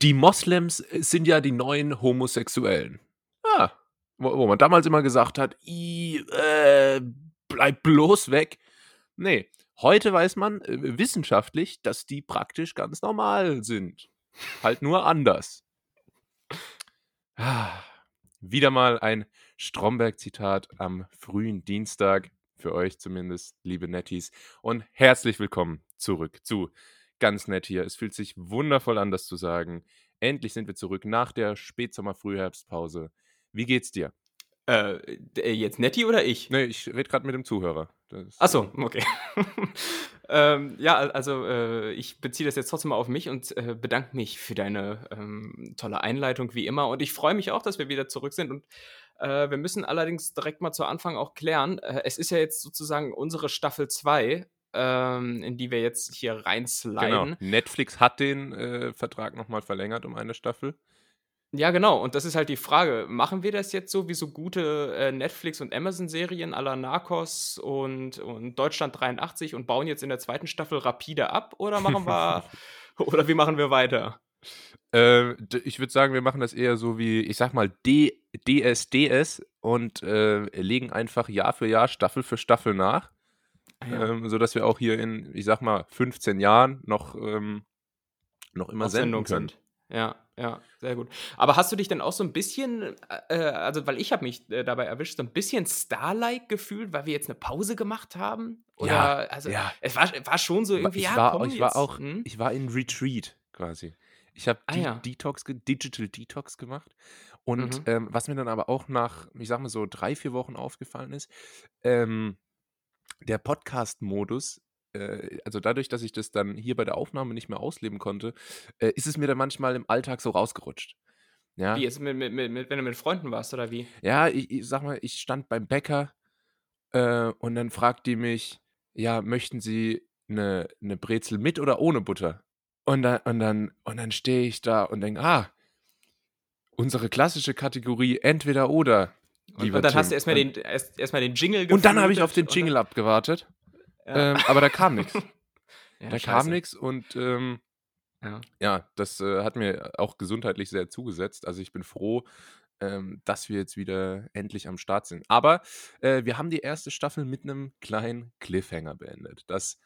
Die Moslems sind ja die neuen Homosexuellen. Ah, wo, wo man damals immer gesagt hat, I, äh, bleib bloß weg. Nee, heute weiß man äh, wissenschaftlich, dass die praktisch ganz normal sind. Halt nur anders. Ah, wieder mal ein Stromberg-Zitat am frühen Dienstag. Für euch zumindest, liebe Netties. Und herzlich willkommen zurück zu Ganz Nett hier. Es fühlt sich wundervoll an, das zu sagen. Endlich sind wir zurück nach der Spätsommer-Frühherbstpause. Wie geht's dir? Äh, äh, jetzt Nettie oder ich? Nee, ich rede gerade mit dem Zuhörer. Das, Achso, okay. ähm, ja, also äh, ich beziehe das jetzt trotzdem mal auf mich und äh, bedanke mich für deine ähm, tolle Einleitung wie immer. Und ich freue mich auch, dass wir wieder zurück sind. Und äh, wir müssen allerdings direkt mal zu Anfang auch klären, äh, es ist ja jetzt sozusagen unsere Staffel 2. Ähm, in die wir jetzt hier reinsliden. Genau. Netflix hat den äh, Vertrag nochmal verlängert um eine Staffel. Ja, genau. Und das ist halt die Frage. Machen wir das jetzt so wie so gute äh, Netflix- und Amazon-Serien aller Narcos und, und Deutschland 83 und bauen jetzt in der zweiten Staffel rapide ab? Oder machen wir, oder wie machen wir weiter? Äh, ich würde sagen, wir machen das eher so wie, ich sag mal, D DSDS und äh, legen einfach Jahr für Jahr, Staffel für Staffel nach. Ah, ja. Ähm, sodass wir auch hier in, ich sag mal, 15 Jahren noch, ähm, noch immer Auf senden können. Sind. Ja, ja, sehr gut. Aber hast du dich denn auch so ein bisschen, äh, äh also weil ich habe mich äh, dabei erwischt, so ein bisschen Star-like gefühlt, weil wir jetzt eine Pause gemacht haben? Oder, ja, also ja. es war, war schon so irgendwie, ich ja, war, komm ich jetzt. war auch, hm? ich war in Retreat quasi. Ich habe ah, ja. Detox, Digital Detox gemacht. Und Mhm. ähm, was mir dann aber auch nach, ich sag mal so, drei, vier Wochen aufgefallen ist, ähm, der Podcast-Modus äh, also dadurch, dass ich das dann hier bei der Aufnahme nicht mehr ausleben konnte, äh, ist es mir dann manchmal im Alltag so rausgerutscht. Ja, Wie jetzt mit, mit, mit, mit, wenn du mit Freunden warst oder wie? ja ich, ich sag mal, ich stand beim Bäcker äh, und dann fragt die mich, ja, möchten Sie eine, eine Brezel mit oder ohne Butter? Und dann, und dann, und dann stehe ich da und denke, ah, unsere klassische Kategorie entweder oder. Und, und dann hast du Tim. erstmal den, erst, erstmal den Jingle und dann habe ich auf den Jingle abgewartet, ja. ähm, aber da kam nichts. ja, Da kam scheiße. nichts und ähm, Ja. ja, das äh, hat mir auch gesundheitlich sehr zugesetzt. Also ich bin froh, ähm, dass wir jetzt wieder endlich am Start sind. Aber äh, wir haben die erste Staffel mit einem kleinen Cliffhanger beendet. Das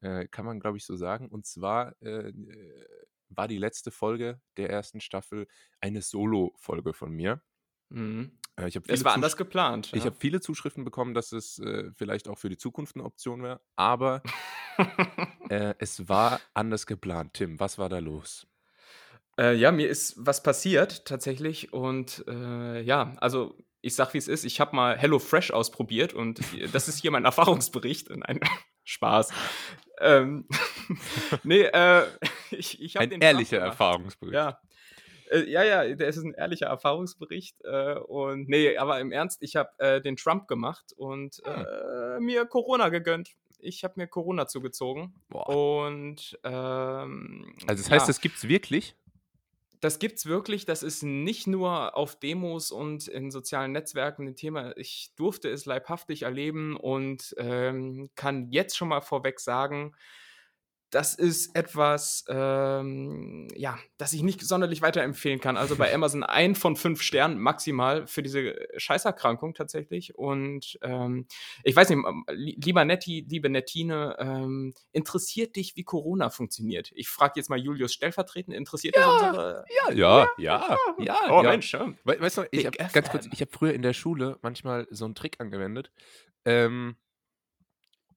äh, kann man, glaube ich, so sagen. Und zwar äh, äh, war die letzte Folge der ersten Staffel eine Solo-Folge von mir. Mhm. Äh, ich habe Es war Zusch anders geplant, ich ja. hab viele Zuschriften bekommen, dass es äh, vielleicht auch für die Zukunft eine Option wäre. Aber äh, es war anders geplant. Tim, was war da los? Äh, ja, mir ist was passiert tatsächlich und äh, ja, also ich sag wie es ist, ich habe mal HelloFresh ausprobiert und das ist hier mein Erfahrungsbericht. Nein, Spaß. Ähm, nee, äh, ich, ich habe Ein den ehrlicher. Erfahrungsbericht. Ja. Äh, ja, ja, der ist ein ehrlicher Erfahrungsbericht. Äh, und nee, aber im Ernst, ich habe äh, den Trump gemacht und Hm. mir Corona gegönnt. Ich habe mir Corona zugezogen. Boah. Und ähm, Also das heißt, ja, das gibt's wirklich? das gibt's wirklich. Das ist nicht nur auf Demos und in sozialen Netzwerken ein Thema. Ich durfte es leibhaftig erleben und ähm, kann jetzt schon mal vorweg sagen, das ist etwas, ähm, ja, das ich nicht sonderlich weiterempfehlen kann. Also bei Amazon ein von fünf Sternen maximal für diese Scheißerkrankung tatsächlich. Und ähm, ich weiß nicht, ähm, li- lieber Netti, liebe Nettine, ähm, interessiert dich, wie Corona funktioniert? Ich frage jetzt mal Julius stellvertretend, interessiert das Ja, unsere. ja, ja, ja, ja, Oh ja. Mensch, ja. We weißt du, ich habe ganz kurz, ich habe früher in der Schule manchmal so einen Trick angewendet. Ähm,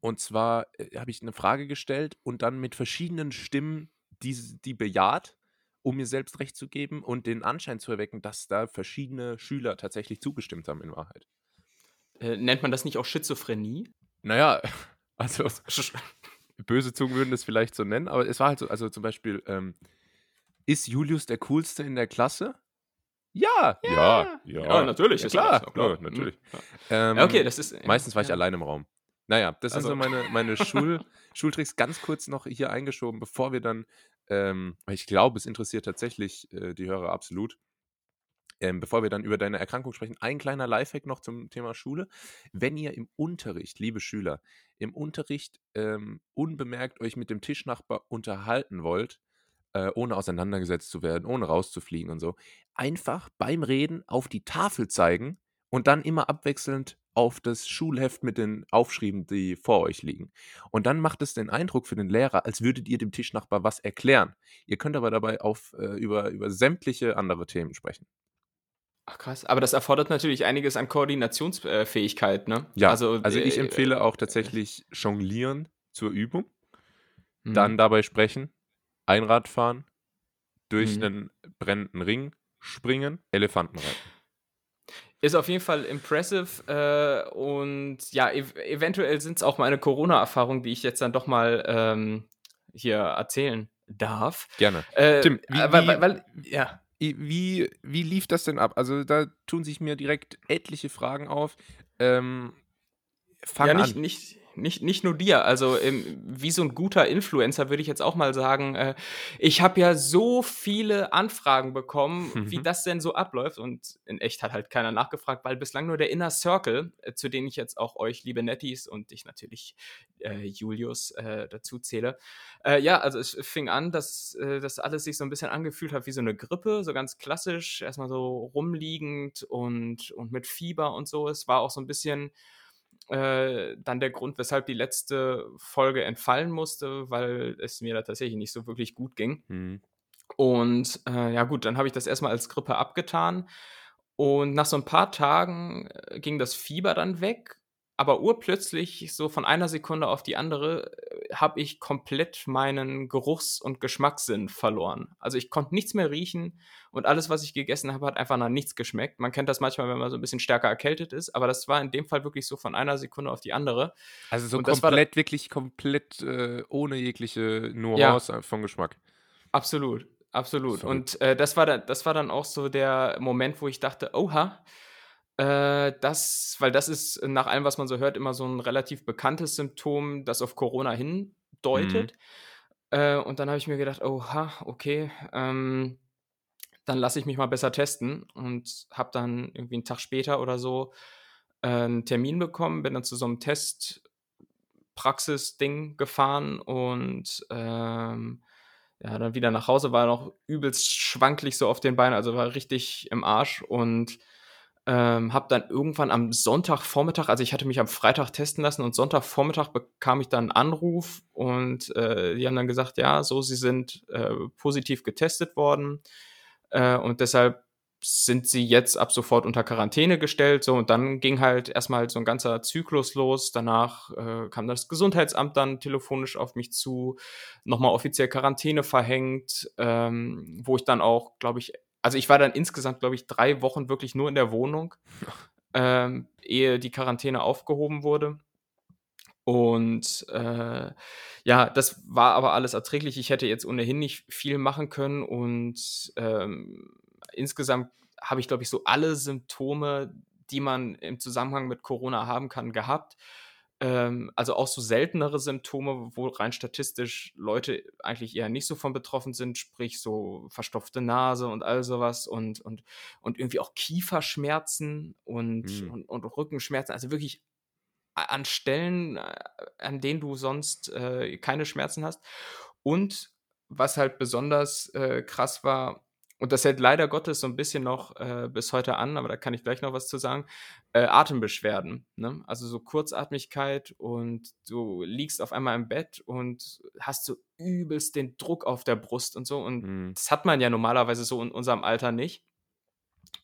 und zwar äh, habe ich eine Frage gestellt und dann mit verschiedenen Stimmen die, die bejaht, um mir selbst recht zu geben und den Anschein zu erwecken, dass da verschiedene Schüler tatsächlich zugestimmt haben in Wahrheit. Äh, nennt man das nicht auch Schizophrenie? Naja, also böse Zungen würden das vielleicht so nennen, aber es war halt so, also zum Beispiel, ähm, ist Julius der Coolste in der Klasse? Ja, ja, ja, Ja, natürlich ja ist klar, klar. ja, natürlich. Mhm, Ja, Ähm, okay, das ist. meistens war ich ja. allein im Raum. Naja, das sind so Also, meine, meine Schul, Schultricks ganz kurz noch hier eingeschoben, bevor wir dann, ähm, ich glaube, es interessiert tatsächlich äh, die Hörer absolut, ähm, bevor wir dann über deine Erkrankung sprechen, ein kleiner Lifehack noch zum Thema Schule. Wenn ihr im Unterricht, liebe Schüler, im Unterricht ähm, unbemerkt euch mit dem Tischnachbar unterhalten wollt, äh, ohne auseinandergesetzt zu werden, ohne rauszufliegen und so, einfach beim Reden auf die Tafel zeigen und dann immer abwechselnd auf das Schulheft mit den Aufschrieben, die vor euch liegen. Und dann macht es den Eindruck für den Lehrer, als würdet ihr dem Tischnachbar was erklären. Ihr könnt aber dabei auf, äh, über, über sämtliche andere Themen sprechen. Ach krass, aber das erfordert natürlich einiges an Koordinationsfähigkeit, ne? Ja, Also, also ich äh, empfehle auch äh, tatsächlich Jonglieren zur Übung, mhm, dann dabei sprechen, Einrad fahren, durch mhm. einen brennenden Ring springen, Elefanten reiten. Ist auf jeden Fall impressive äh, und ja, ev eventuell sind es auch meine Corona-Erfahrungen, die ich jetzt dann doch mal ähm, hier erzählen darf. Gerne. Äh, Tim, wie, äh, weil, weil, weil, ja. wie, wie lief das denn ab? Also da tun sich mir direkt etliche Fragen auf. Ähm, fang Ja, nicht, an. nicht, nicht, nicht nur dir. Also, ähm, wie so ein guter Influencer würde ich jetzt auch mal sagen, äh, ich habe ja so viele Anfragen bekommen, wie Mhm. das denn so abläuft. Und in echt hat halt keiner nachgefragt, weil bislang nur der Inner Circle, äh, zu denen ich jetzt auch euch, liebe Netties, und ich natürlich, äh, Julius, äh, dazu zähle. Äh, ja, also es fing an, dass äh, das alles sich so ein bisschen angefühlt hat wie so eine Grippe, so ganz klassisch, erstmal so rumliegend und, und mit Fieber und so. Es war auch so ein bisschen äh, dann der Grund, weshalb die letzte Folge entfallen musste, weil es mir da tatsächlich nicht so wirklich gut ging. Mhm. Und äh, ja gut, dann habe ich das erstmal als Grippe abgetan. Und nach so ein paar Tagen äh, ging das Fieber dann weg. Aber urplötzlich, so von einer Sekunde auf die andere, äh, habe ich komplett meinen Geruchs- und Geschmackssinn verloren. Also ich konnte nichts mehr riechen und alles, was ich gegessen habe, hat einfach nach nichts geschmeckt. Man kennt das manchmal, wenn man so ein bisschen stärker erkältet ist, aber das war in dem Fall wirklich so von einer Sekunde auf die andere. Also so Und das war da- komplett, wirklich komplett äh, ohne jegliche Ja. Nuance von Geschmack. Absolut, absolut. Verrückt. Und äh, das, war dann, das war dann auch so der Moment, wo ich dachte, oha, äh, das, weil das ist nach allem, was man so hört, immer so ein relativ bekanntes Symptom, das auf Corona Mhm. hindeutet. Äh, und dann habe ich mir gedacht, oha, okay, ähm, dann lasse ich mich mal besser testen und habe dann irgendwie einen Tag später oder so äh, einen Termin bekommen, bin dann zu so einem Testpraxis-Ding gefahren und ähm, ja, dann wieder nach Hause, war noch übelst schwanklich so auf den Beinen, also war richtig im Arsch und ähm, habe dann irgendwann am Sonntagvormittag, also ich hatte mich am Freitag testen lassen und Sonntagvormittag bekam ich dann einen Anruf und äh, die haben dann gesagt, ja, so, sie sind äh, positiv getestet worden äh, und deshalb sind sie jetzt ab sofort unter Quarantäne gestellt. So, und dann ging halt erstmal so ein ganzer Zyklus los. Danach äh, kam das Gesundheitsamt dann telefonisch auf mich zu, nochmal offiziell Quarantäne verhängt, ähm, wo ich dann auch, glaube ich, also ich war dann insgesamt, glaube ich, drei Wochen wirklich nur in der Wohnung, ähm, ehe die Quarantäne aufgehoben wurde. Und äh, ja, das war aber alles erträglich. Ich hätte jetzt ohnehin nicht viel machen können und ähm, insgesamt habe ich, glaube ich, so alle Symptome, die man im Zusammenhang mit Corona haben kann, gehabt. Ähm, also auch so seltenere Symptome, wo rein statistisch Leute eigentlich eher nicht so von betroffen sind, sprich so verstopfte Nase und all sowas und, und, und irgendwie auch Kieferschmerzen und, Hm. und, und Rückenschmerzen. Also wirklich an Stellen, äh, an denen du sonst äh, keine Schmerzen hast. Und was halt besonders äh, krass war, und das hält leider Gottes so ein bisschen noch äh, bis heute an, aber da kann ich gleich noch was zu sagen, äh, Atembeschwerden. Ne? Also so Kurzatmigkeit und du liegst auf einmal im Bett und hast so übelst den Druck auf der Brust und so. Und Mhm. das hat man ja normalerweise so in unserem Alter nicht.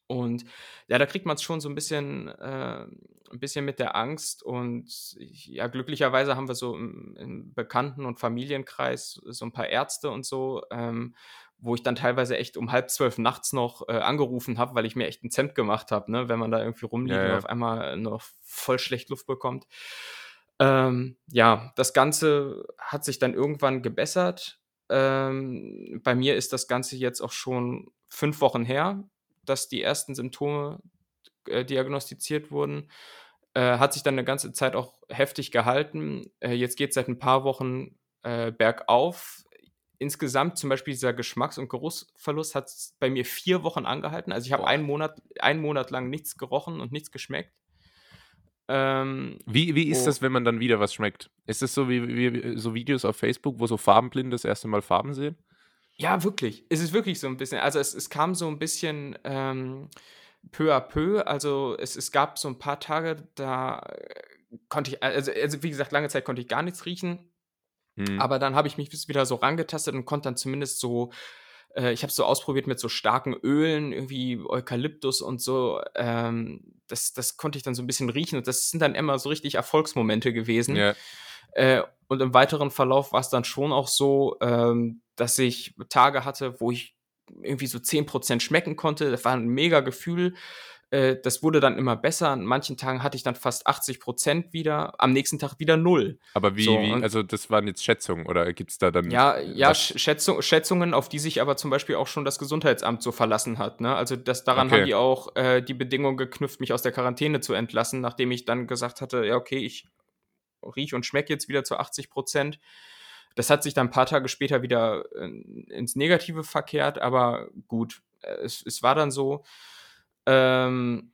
Und ja, da kriegt man es schon so ein bisschen, äh, ein bisschen mit der Angst. Und ja, glücklicherweise haben wir so im, im Bekannten- und Familienkreis so ein paar Ärzte und so, ähm, wo ich dann teilweise echt um halb zwölf nachts noch äh, angerufen habe, weil ich mir echt ein Zemp gemacht habe, ne? wenn man da irgendwie rumliegt Ja, und ja. auf einmal noch voll schlecht Luft bekommt. Ähm, ja, das Ganze hat sich dann irgendwann gebessert. Ähm, bei mir ist das Ganze jetzt auch schon fünf Wochen her, dass die ersten Symptome äh, diagnostiziert wurden. Äh, hat sich dann eine ganze Zeit auch heftig gehalten. Äh, jetzt geht es seit ein paar Wochen äh, bergauf. Insgesamt zum Beispiel dieser Geschmacks- und Geruchsverlust hat bei mir vier Wochen angehalten. Also ich habe einen Monat, einen Monat lang nichts gerochen und nichts geschmeckt. Ähm, Wie, wie ist Oh. das, wenn man dann wieder was schmeckt? Ist das so wie, wie so Videos auf Facebook, wo so Farbenblinde das erste Mal Farben sehen? Ja, wirklich. Es ist wirklich so ein bisschen also, es es kam so ein bisschen, ähm, peu à peu. Also, es es gab so ein paar Tage, da, äh, konnte ich also also, wie gesagt, lange Zeit konnte ich gar nichts riechen, Mhm. aber dann habe ich mich wieder so rangetastet und konnte dann zumindest so äh, ich habe es so ausprobiert mit so starken Ölen, irgendwie Eukalyptus und so. Ähm, das das konnte ich dann so ein bisschen riechen und das sind dann immer so richtig Erfolgsmomente gewesen. Ja. Äh, und im weiteren Verlauf war es dann schon auch so, ähm, dass ich Tage hatte, wo ich irgendwie so 10% schmecken konnte. Das war ein mega Gefühl. Äh, das wurde dann immer besser. An manchen Tagen hatte ich dann fast 80% wieder, am nächsten Tag wieder null. Aber wie So, wie also, das waren jetzt Schätzungen oder gibt's da dann ja, ja, Schätzung Schätzungen, auf die sich aber zum Beispiel auch schon das Gesundheitsamt so verlassen hat, ne? Also, das daran haben okay. die auch, äh, die Bedingung geknüpft, mich aus der Quarantäne zu entlassen, nachdem ich dann gesagt hatte: „Ja, okay, ich rieche und schmecke jetzt wieder zu 80% Das hat sich dann ein paar Tage später wieder, äh, ins Negative verkehrt, aber gut, äh, es es war dann so. Ähm,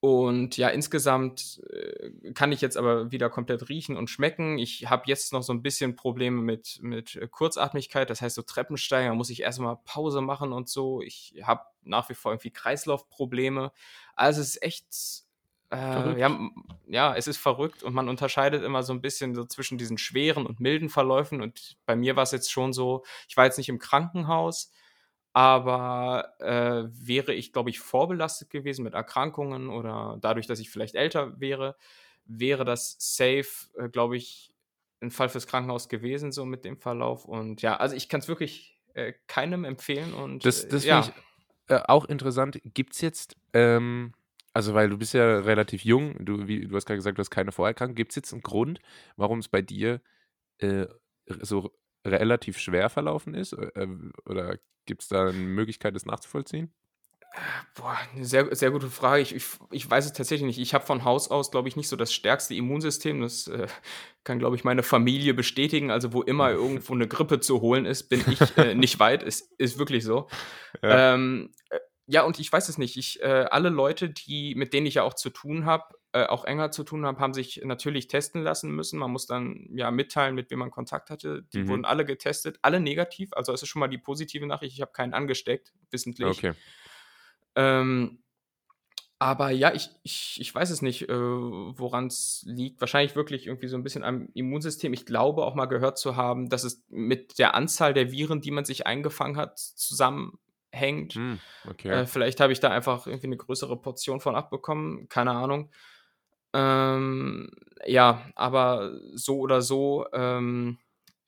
und ja, insgesamt, äh, kann ich jetzt aber wieder komplett riechen und schmecken. Ich habe jetzt noch so ein bisschen Probleme mit mit, äh, Kurzatmigkeit, das heißt so Treppensteigen, da muss ich erst mal Pause machen und so. Ich habe nach wie vor irgendwie Kreislaufprobleme. Also, es ist echt, äh, ja, ja, es ist verrückt und man unterscheidet immer so ein bisschen so zwischen diesen schweren und milden Verläufen und bei mir war es jetzt schon so ich war jetzt nicht im Krankenhaus, aber, äh, wäre ich, glaube ich, vorbelastet gewesen mit Erkrankungen oder dadurch, dass ich vielleicht älter wäre, wäre das safe, äh, glaube ich, ein Fall fürs Krankenhaus gewesen, so mit dem Verlauf. Und ja, also ich kann es wirklich, äh, keinem empfehlen und, Das äh, das finde ja. ich, äh, auch interessant. Gibt's jetzt, ähm also, weil du bist ja relativ jung, du wie du hast grad gesagt, du hast keine Vorerkrankung. Gibt's jetzt 'n Grund, warum's bei dir, äh, so relativ schwer verlaufen ist? Äh, ähm, oder gibt's da 'ne Möglichkeit, das nachzuvollziehen? Boah, 'ne sehr sehr gute Frage. Ich ich ich weiß es tatsächlich nicht. Ich habe von Haus aus, glaube ich, nicht so das stärkste Immunsystem. Das, äh, kann, glaube ich, meine Familie bestätigen. Also, wo immer irgendwo 'ne Grippe zu holen ist, bin ich, äh, nicht weit. Ist ist wirklich so. Ja. Ähm, äh, ja, und ich weiß es nicht. Ich äh, alle Leute, die mit denen ich ja auch zu tun habe äh, auch enger zu tun habe, haben sich natürlich testen lassen müssen. Man muss dann, ja, mitteilen, mit wem man Kontakt hatte. Die Mhm. wurden alle getestet, alle negativ. Also, das ist schon mal die positive Nachricht. Ich habe keinen angesteckt, wissentlich. Okay. Ähm, aber ja, ich ich ich weiß es nicht, äh, woran's liegt. Wahrscheinlich wirklich irgendwie so 'n bisschen am Immunsystem. Ich glaube auch mal gehört zu haben, dass es mit der Anzahl der Viren, die man sich eingefangen hat, zusammenhängt. Hm, okay. Äh, vielleicht habe ich da einfach irgendwie 'ne größere Portion von abbekommen, keine Ahnung. Ähm, ja, aber so oder so, ähm,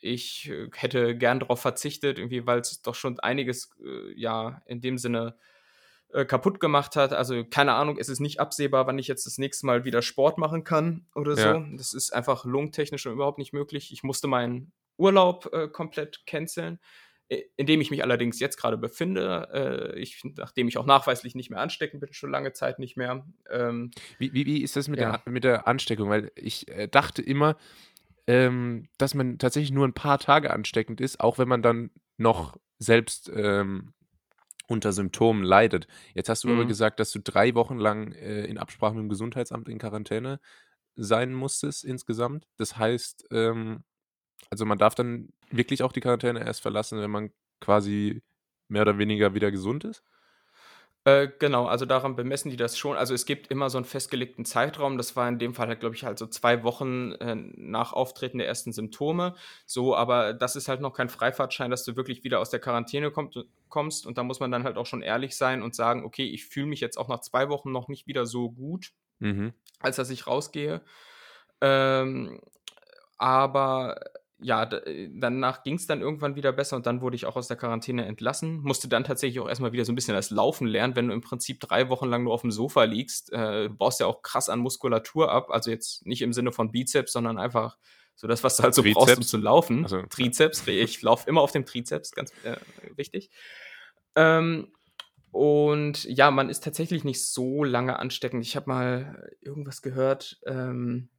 ich, äh, hätte gern drauf verzichtet, irgendwie, weil's doch schon einiges, äh, ja, in dem Sinne, äh, kaputt gemacht hat. Also, keine Ahnung, es ist nicht absehbar, wann ich jetzt das nächste Mal wieder Sport machen kann oder Ja. so. Das ist einfach lungentechnisch überhaupt nicht möglich. Ich musste meinen Urlaub, äh, komplett canceln, in dem ich mich allerdings jetzt grade befinde. Äh, ich nachdem ich auch nachweislich nicht mehr ansteckend bin, schon lange Zeit nicht mehr. Ähm, Wie wie wie ist das mit der ja. A mit der Ansteckung? Weil ich, äh, dachte immer, ähm, dass man tatsächlich nur 'n paar Tage ansteckend ist, auch wenn man dann noch selbst, ähm, unter Symptomen leidet. Jetzt hast du aber Mhm. gesagt, dass du 3 Wochen lang, äh, in Absprache mit'm Gesundheitsamt in Quarantäne sein musstest insgesamt. Das heißt, ähm also, man darf dann wirklich auch die Quarantäne erst verlassen, wenn man quasi mehr oder weniger wieder gesund ist? Äh, genau, also daran bemessen die das schon. Also, es gibt immer so 'n festgelegten Zeitraum. Das war in dem Fall halt, glaube ich, halt so 2 Wochen, äh, nach Auftreten der ersten Symptome. So, aber das ist halt noch kein Freifahrtschein, dass du wirklich wieder aus der Quarantäne kommt kommst. Und da muss man dann halt auch schon ehrlich sein und sagen: „Okay, ich fühle mich jetzt auch nach 2 Wochen noch nicht wieder so gut, Mhm. als dass ich rausgehe.“ Ähm, aber ja, äh, danach ging's dann irgendwann wieder besser und dann wurde ich auch aus der Quarantäne entlassen. Musste dann tatsächlich auch erst mal wieder so 'n bisschen das Laufen lernen, wenn du im Prinzip 3 Wochen lang nur aufm Sofa liegst. Äh, du baust ja auch krass an Muskulatur ab. Also, jetzt nicht im Sinne von Bizeps, sondern einfach so das, was du halt so brauchst, um Trizeps? zu laufen. Ach so, ja. Trizeps, ich laufe immer auf dem Trizeps, ganz, äh, wichtig. Ähm, und ja, man ist tatsächlich nicht so lange ansteckend. Ich habe mal irgendwas gehört, ähm,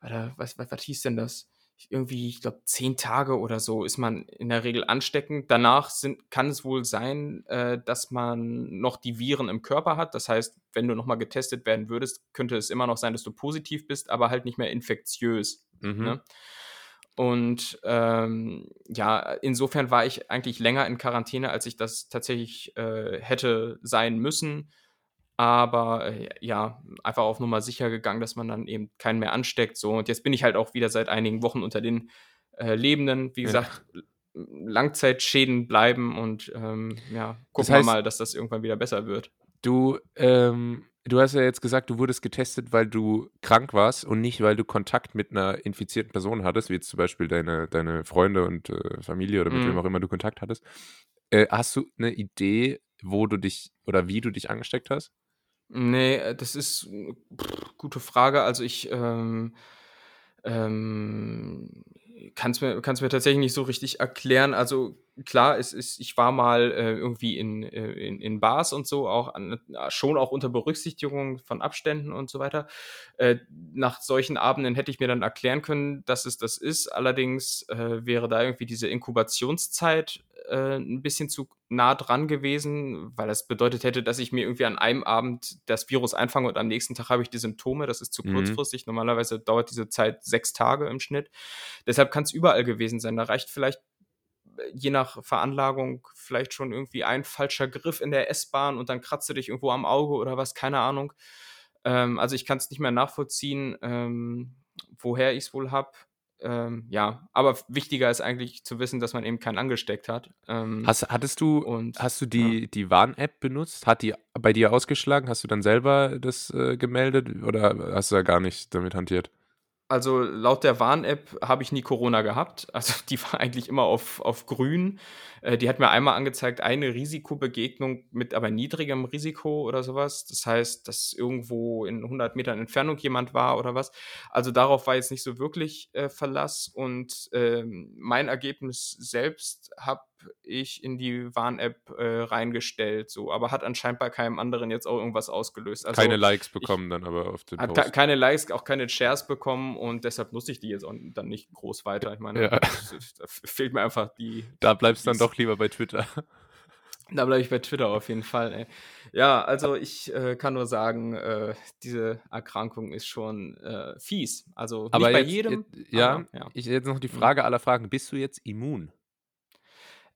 warte, was was was hieß denn das? Irgendwie, ich glaube, 10 Tage oder so ist man in der Regel ansteckend. Danach sind kann es wohl sein, äh, dass man noch die Viren im Körper hat. Das heißt, wenn du noch mal getestet werden würdest, könnte es immer noch sein, dass du positiv bist, aber halt nicht mehr infektiös, Mhm. ne? Und ähm, ja, insofern war ich eigentlich länger in Quarantäne, als ich das tatsächlich äh, hätte sein müssen. Aber äh, ja, einfach auf Nummer sicher gegangen, dass man dann eben keinen mehr ansteckt. So, und jetzt bin ich halt auch wieder seit einigen Wochen unter den äh, Lebenden. Wie Ja. gesagt, Langzeitschäden bleiben und ähm, ja, gucken heißt- wir mal, dass das irgendwann wieder besser wird. Du, ähm, du hast ja jetzt gesagt, du wurdest getestet, weil du krank warst und nicht, weil du Kontakt mit einer infizierten Person hattest, wie jetzt zum Beispiel deine, deine Freunde und äh, Familie oder mit Mhm. wem auch immer du Kontakt hattest. Äh, hast du eine Idee, wo du dich oder wie du dich angesteckt hast? Nee, äh, das ist äh, pff, gute Frage. Also ich ähm, ähm, kann es mir, kann's mir tatsächlich nicht so richtig erklären. Also klar, es ist, ich war mal äh, irgendwie in, äh, in, in Bars und so, auch an, schon auch unter Berücksichtigung von Abständen und so weiter. Äh, nach solchen Abenden hätte ich mir dann erklären können, dass es das ist. Allerdings wäre da irgendwie diese Inkubationszeit äh, ein bisschen zu nah dran gewesen, weil das bedeutet hätte, dass ich mir irgendwie an einem Abend das Virus einfange und am nächsten Tag habe ich die Symptome. Das ist zu Mhm. kurzfristig. Normalerweise dauert diese Zeit sechs Tage im Schnitt. Deshalb kann es überall gewesen sein. Da reicht vielleicht äh, je nach Veranlagung vielleicht schon irgendwie ein falscher Griff in der S-Bahn und dann kratzt du dich irgendwo am Auge oder was, keine Ahnung. Ähm, also ich kann es nicht mehr nachvollziehen, ähm, woher ich es wohl habe. Ähm, ja, aber wichtiger ist eigentlich zu wissen, dass man eben keinen angesteckt hat. Ähm, Hast, hattest du, und hast du die, die Warn-App benutzt? Hat die bei dir ausgeschlagen? Hast du dann selber das äh, gemeldet oder hast du da gar nicht damit hantiert? Also laut der Warn-App habe ich nie Corona gehabt. Also die war eigentlich immer auf, auf grün. Äh, die hat mir einmal angezeigt, eine Risikobegegnung mit aber niedrigem Risiko oder sowas. Das heißt, dass irgendwo in 100 Metern Entfernung jemand war oder was. Also darauf war jetzt nicht so wirklich äh, Verlass. Und ähm, mein Ergebnis selbst habe ich in die Warn-App äh, reingestellt. So, aber hat anscheinend bei keinem anderen jetzt auch irgendwas ausgelöst. Also, Keine Likes bekommen dann aber auf den hat Post. keine Likes, auch keine Shares bekommen und deshalb nutze ich die jetzt auch dann nicht groß weiter. Ich meine, Ja. da fehlt mir einfach die. Da bleibst du dann doch lieber bei Twitter. Da bleibe ich bei Twitter auf jeden Fall. Ey. Ja, also ich äh, kann nur sagen, äh, diese Erkrankung ist schon äh, fies. Also Aber nicht bei jetzt, jedem. jetzt, ja, aber, ja. ich jetzt noch die Frage aller Fragen. Bist du jetzt immun?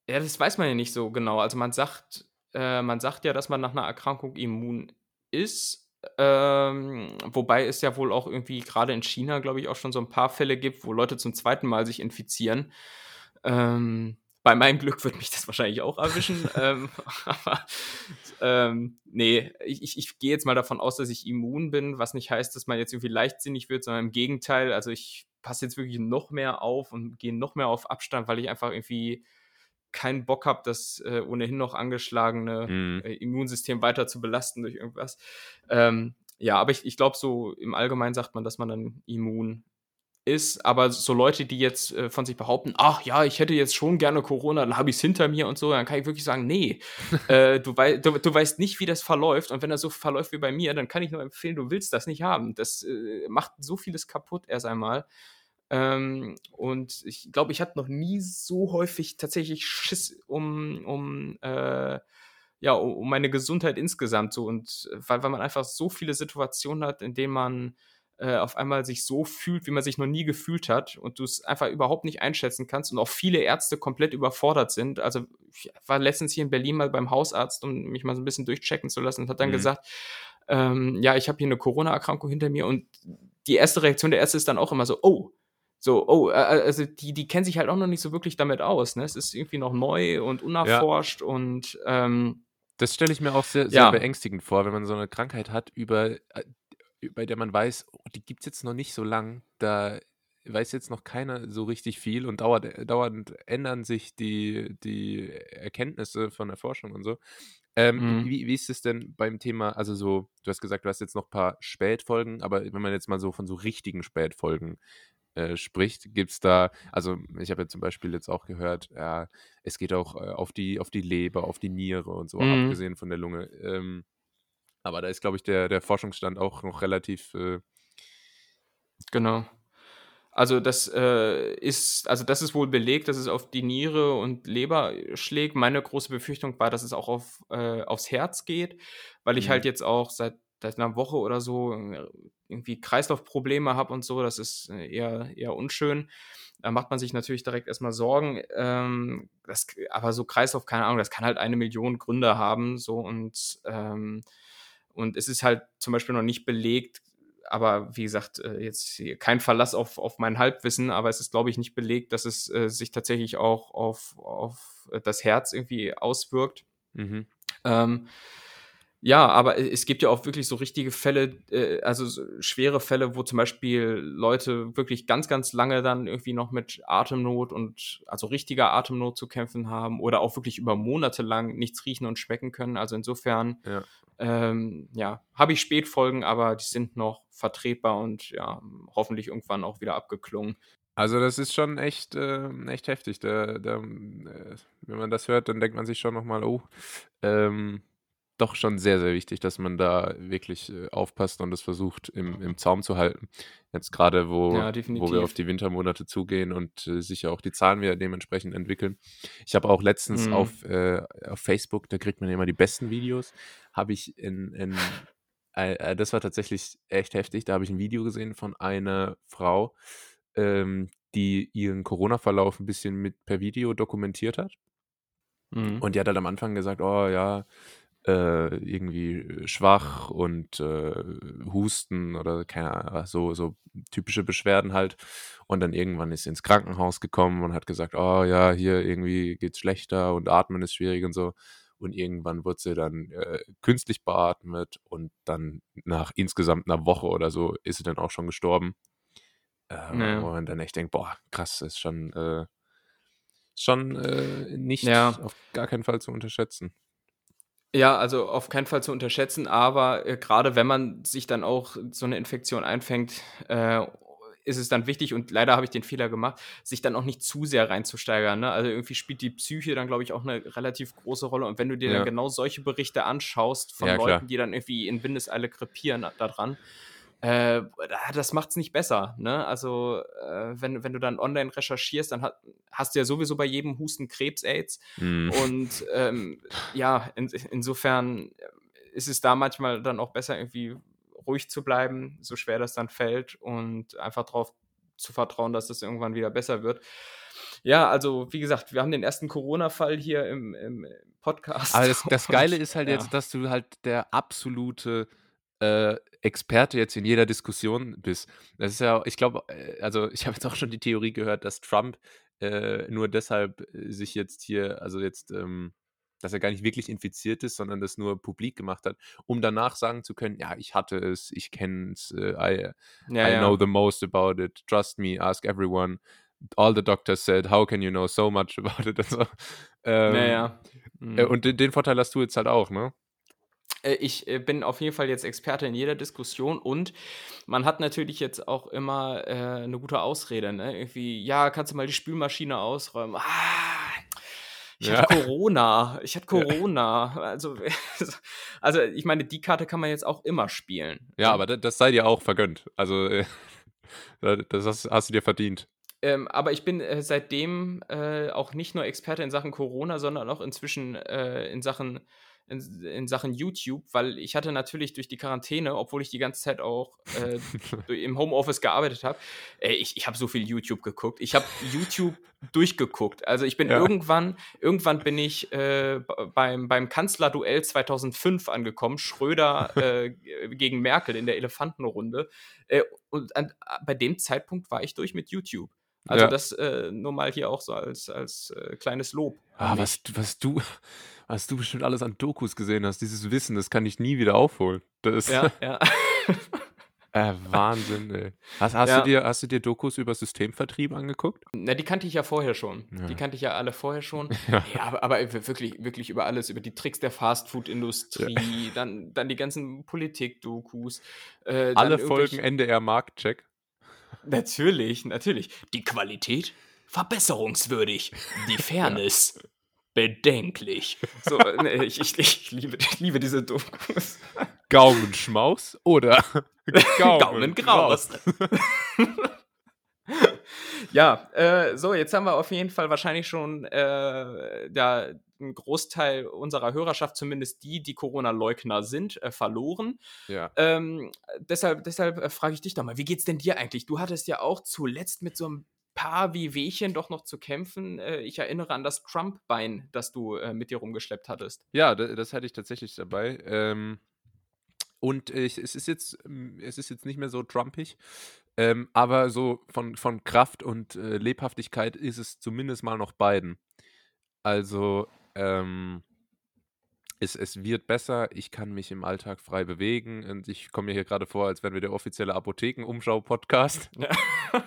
Ja, das weiß man ja nicht so genau. Also man sagt, äh, man sagt ja, dass man nach einer Erkrankung immun ist. Ähm, wobei es ja wohl auch irgendwie gerade in China, glaube ich, auch schon so ein paar Fälle gibt, wo Leute zum zweiten Mal sich infizieren. Ähm, bei meinem Glück wird mich das wahrscheinlich auch erwischen. ähm, aber ähm, nee, ich, ich, ich gehe jetzt mal davon aus, dass ich immun bin, was nicht heißt, dass man jetzt irgendwie leichtsinnig wird, sondern im Gegenteil. Also ich passe jetzt wirklich noch mehr auf und gehe noch mehr auf Abstand, weil ich einfach irgendwie keinen Bock habe, das äh, ohnehin noch angeschlagene Mhm. äh, Immunsystem weiter zu belasten durch irgendwas. Ähm, ja, aber ich, ich glaube, so im Allgemeinen sagt man, dass man dann immun ist. Aber so Leute, die jetzt äh, von sich behaupten, ach ja, ich hätte jetzt schon gerne Corona, dann habe ich es hinter mir und so, dann kann ich wirklich sagen, nee, äh, du, wei du, du weißt nicht, wie das verläuft. Und wenn das so verläuft wie bei mir, dann kann ich nur empfehlen, du willst das nicht haben. Das äh, macht so vieles kaputt erst einmal. Ähm, und ich glaube, ich hatte noch nie so häufig tatsächlich Schiss um, um, äh, ja, um, um meine Gesundheit insgesamt so. Und äh, weil, weil man einfach so viele Situationen hat, in denen man äh, auf einmal sich so fühlt, wie man sich noch nie gefühlt hat und du es einfach überhaupt nicht einschätzen kannst und auch viele Ärzte komplett überfordert sind. Also ich war letztens hier in Berlin mal beim Hausarzt, um mich mal so ein bisschen durchchecken zu lassen und hat dann Mhm. gesagt, ähm, ja, ich habe hier eine Corona-Erkrankung hinter mir und die erste Reaktion der Ärzte ist dann auch immer so, oh, so, oh, äh, also die, die kennen sich halt auch noch nicht so wirklich damit aus. Ne? Es ist irgendwie noch neu und unerforscht und ähm, Das stelle ich mir auch sehr, sehr Ja. beängstigend vor, wenn man so eine Krankheit hat, über, äh, bei der man weiß, oh, die gibt es jetzt noch nicht so lang. Da weiß jetzt noch keiner so richtig viel und dauert, dauernd ändern sich die, die Erkenntnisse von der Forschung und so. Ähm, Mhm. wie, wie ist es denn beim Thema, also so, du hast gesagt, du hast jetzt noch ein paar Spätfolgen, aber wenn man jetzt mal so von so richtigen Spätfolgen äh, spricht, gibt es da, also ich habe ja zum Beispiel jetzt auch gehört, ja, es geht auch äh, auf, die, auf die Leber, auf die Niere und so, Mhm. abgesehen von der Lunge. Ähm, aber da ist, glaube ich, der, der Forschungsstand auch noch relativ, äh, Genau. Also das äh, ist, also das ist wohl belegt, dass es auf die Niere und Leber schlägt. Meine große Befürchtung war, dass es auch auf, äh, aufs Herz geht, weil ich Mhm. halt jetzt auch seit seit einer Woche oder so äh, irgendwie Kreislaufprobleme habe und so. Das ist äh, eher, eher unschön. Da macht man sich natürlich direkt erstmal Sorgen. Ähm, das, aber so Kreislauf, keine Ahnung, das kann halt eine Million Gründe haben. So und, ähm, und es ist halt zum Beispiel noch nicht belegt, aber wie gesagt, äh, jetzt kein Verlass auf, auf mein Halbwissen, aber es ist, glaube ich, nicht belegt, dass es äh, sich tatsächlich auch auf, auf das Herz irgendwie auswirkt. Mhm. Ähm, ja, aber es gibt ja auch wirklich so richtige Fälle, äh, also so schwere Fälle, wo zum Beispiel Leute wirklich ganz, ganz lange dann irgendwie noch mit Atemnot und also richtiger Atemnot zu kämpfen haben oder auch wirklich über Monate lang nichts riechen und schmecken können. Also insofern, ja, ähm, ja habe ich Spätfolgen, aber die sind noch vertretbar und ja, hoffentlich irgendwann auch wieder abgeklungen. Also das ist schon echt, äh, echt heftig. Da, da, äh, wenn man das hört, dann denkt man sich schon nochmal, oh, ähm, doch schon sehr, sehr wichtig, dass man da wirklich äh, aufpasst und es versucht im, im Zaum zu halten. Jetzt gerade, wo, ja, wo wir auf die Wintermonate zugehen und äh, sich ja auch die Zahlen wieder dementsprechend entwickeln. Ich habe auch letztens mhm. auf, äh, auf Facebook, da kriegt man ja immer die besten Videos, habe ich in, in äh, äh, das war tatsächlich echt heftig, da habe ich ein Video gesehen von einer Frau, ähm, die ihren Corona-Verlauf ein bisschen mit per Video dokumentiert hat. Mhm. Und die hat halt am Anfang gesagt, oh ja, äh, irgendwie schwach und äh, Husten oder keine Ahnung, so, so typische Beschwerden halt. Und dann irgendwann ist sie ins Krankenhaus gekommen und hat gesagt, oh ja, hier irgendwie geht's schlechter und Atmen ist schwierig und so. Und irgendwann wurde sie dann äh, künstlich beatmet und dann nach insgesamt einer Woche oder so ist sie dann auch schon gestorben. Äh, naja. Wo man dann echt denkt, boah, krass, ist schon, äh, schon äh, nicht ja. auf gar keinen Fall zu unterschätzen. Ja, also auf keinen Fall zu unterschätzen, aber äh, gerade wenn man sich dann auch so eine Infektion einfängt, äh, ist es dann wichtig und leider habe ich den Fehler gemacht, sich dann auch nicht zu sehr reinzusteigern. Ne? Also irgendwie spielt die Psyche dann, glaube ich, auch eine relativ große Rolle. Und wenn du dir ja. dann genau solche Berichte anschaust von ja, Leuten, klar. die dann irgendwie in Windeseile krepieren daran, äh, das macht es nicht besser. Ne? Also, äh, wenn, wenn du dann online recherchierst, dann hat, hast du ja sowieso bei jedem Husten Krebs-Aids. Mm. Und ähm, ja, in, insofern ist es da manchmal dann auch besser, irgendwie ruhig zu bleiben, so schwer das dann fällt, und einfach darauf zu vertrauen, dass das irgendwann wieder besser wird. Ja, also wie gesagt, wir haben den ersten Corona-Fall hier im, im Podcast. Aber das, das Geile ist halt ja. jetzt, dass du halt der absolute äh, Experte jetzt in jeder Diskussion bist. Das ist ja, ich glaube, äh, also ich habe jetzt auch schon die Theorie gehört, dass Trump äh, nur deshalb äh, sich jetzt hier, also jetzt, ähm, dass er gar nicht wirklich infiziert ist, sondern das nur publik gemacht hat, um danach sagen zu können, ja, ich hatte es, ich kenne es, uh, I, ja, I ja. know the most about it, trust me, ask everyone. All the doctors said, how can you know so much about it? Und, so. ähm, ja, ja. Mhm. und den, den Vorteil hast du jetzt halt auch, ne? Äh, ich äh, bin auf jeden Fall jetzt Experte in jeder Diskussion und man hat natürlich jetzt auch immer äh, eine gute Ausrede. Ne? Irgendwie, ja, kannst du mal die Spülmaschine ausräumen? Ah, ich ja. hatte Corona. Ich hatte Corona. Ja. Also, also, ich meine, die Karte kann man jetzt auch immer spielen. Ja, aber das sei dir auch vergönnt. Also, das hast, hast du dir verdient. Ähm, aber ich bin äh, seitdem äh, auch nicht nur Experte in Sachen Corona, sondern auch inzwischen äh, in Sachen in, in, Sachen YouTube, weil ich hatte natürlich durch die Quarantäne, obwohl ich die ganze Zeit auch äh, im Homeoffice gearbeitet habe, äh, ich, ich habe so viel YouTube geguckt. Ich habe YouTube durchgeguckt. Also ich bin ja. irgendwann, irgendwann bin ich äh, beim, beim Kanzlerduell 2005 angekommen, Schröder äh, gegen Merkel in der Elefantenrunde. Äh, und an, bei dem Zeitpunkt war ich durch mit YouTube. Also ja. das äh, nur mal hier auch so als, als kleines Lob. Ah, was, was du, was du bestimmt alles an Dokus gesehen hast, dieses Wissen, das kann ich nie wieder aufholen. Das ja, ja. äh, Wahnsinn, ey. Hast, hast, ja. du dir, hast du dir Dokus über Systemvertrieb angeguckt? Na, die kannte ich ja vorher schon. Ja. Die kannte ich ja alle vorher schon. Ja, ja aber, aber, wirklich, wirklich über alles, über die Tricks der Fastfood-Industrie, dann, dann die ganzen Politik-Dokus. Äh, alle Folgen NDR-Marktcheck. Natürlich, natürlich. Die Qualität verbesserungswürdig. Die Fairness bedenklich. So, nee, ich, ich, ich, liebe, ich liebe diese Dokus. Gaumenschmaus oder Gaumengraus. Ja, äh, so, jetzt haben wir auf jeden Fall wahrscheinlich schon äh, da einen Großteil unserer Hörerschaft, zumindest die, die Corona-Leugner sind, äh, verloren. Ja. Ähm, deshalb deshalb äh, frage ich dich doch mal, wie geht's denn dir eigentlich? Du hattest ja auch zuletzt mit so einem paar Wehwehchen doch noch zu kämpfen. Äh, ich erinnere an das Trump-Bein, das du äh, mit dir rumgeschleppt hattest. Ja, da- das hatte ich tatsächlich dabei. Ähm, und ich, es, ist jetzt, ähm, es ist jetzt nicht mehr so trumpig, ähm, aber so von, von Kraft und äh, Lebhaftigkeit ist es zumindest mal noch beiden. Also, ähm, es, es wird besser, ich kann mich im Alltag frei bewegen und ich komme mir hier gerade vor, als wären wir der offizielle Apotheken-Umschau-Podcast. Ja.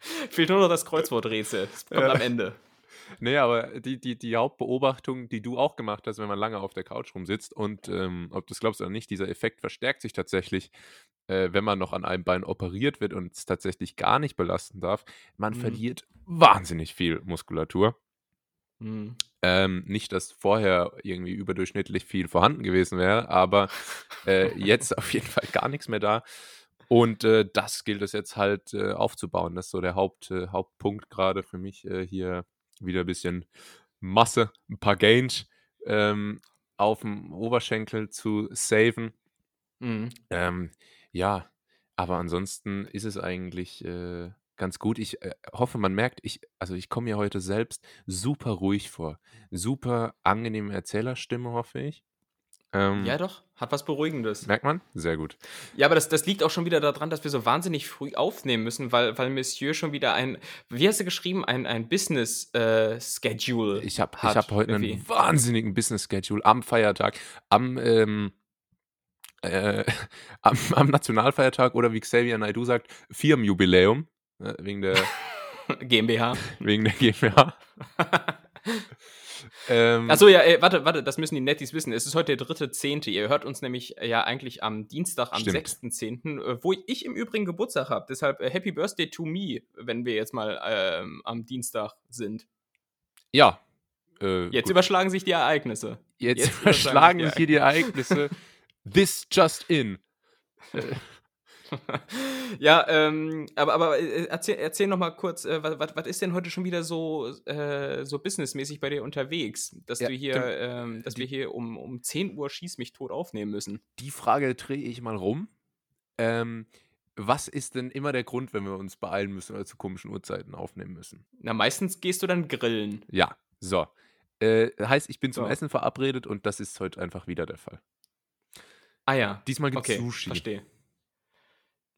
Fehlt nur noch das Kreuzworträtsel. Das kommt Ja. am Ende. Nee, aber die, die, die Hauptbeobachtung, die du auch gemacht hast, wenn man lange auf der Couch rumsitzt und ähm, ob du es glaubst oder nicht, dieser Effekt verstärkt sich tatsächlich, äh, wenn man noch an einem Bein operiert wird und es tatsächlich gar nicht belasten darf. Man Mhm. verliert wahnsinnig viel Muskulatur. Hm. Ähm, nicht, dass vorher irgendwie überdurchschnittlich viel vorhanden gewesen wäre, aber äh, jetzt auf jeden Fall gar nichts mehr da. Und äh, das gilt es jetzt halt äh, aufzubauen. Das ist so der Haupt, äh, Hauptpunkt gerade für mich äh, hier wieder ein bisschen Masse, ein paar Gains ähm, auf dem Oberschenkel zu saven. Hm. Ähm, ja, aber ansonsten ist es eigentlich äh, ganz gut. Ich äh, hoffe, man merkt, ich, also ich komme mir heute selbst super ruhig vor. Super angenehme Erzählerstimme, hoffe ich. Ähm, Ja, doch, hat was Beruhigendes. merkt man? Sehr gut. Ja, aber das, das liegt auch schon wieder daran, dass wir so wahnsinnig früh aufnehmen müssen, weil, weil Monsieur schon wieder ein, wie hast du geschrieben, ein, ein Business-Schedule Ich habe hat. ich hab heute irgendwie. einen wahnsinnigen Business-Schedule am Feiertag, am, ähm, äh, am, am Nationalfeiertag oder wie Xavier Naidoo sagt, Firmenjubiläum. äh, Wegen der, GmbH. wegen der GmbH. Ähm, Achso, ja, ey, warte, warte, das müssen die Nettis wissen. Es ist heute der dritte Zehnte. Ihr hört uns nämlich äh, ja eigentlich am Dienstag, am Stimmt. 6.10., äh, wo ich im Übrigen Geburtstag habe. Deshalb äh, Happy Birthday to me, wenn wir jetzt mal ähm, am Dienstag sind. ja. Äh, Jetzt gut. überschlagen sich die Ereignisse. Jetzt, jetzt überschlagen sich hier die Ereignisse. This just in. ja, ähm, aber, aber äh, erzähl, erzähl noch mal kurz, äh, was, was ist denn heute schon wieder so, äh, so businessmäßig bei dir unterwegs, dass Ja, du hier, ähm, dass die- wir hier um, um 10 Uhr schieß mich tot aufnehmen müssen? Die Frage drehe ich mal rum. Ähm, was ist denn immer der Grund, wenn wir uns beeilen müssen oder zu komischen Uhrzeiten aufnehmen müssen? Na, meistens gehst du dann grillen. Ja, so. Äh, heißt, ich bin zum So. Essen verabredet und das ist heute einfach wieder der Fall. Ah ja. Diesmal gibt es Okay, Sushi. verstehe.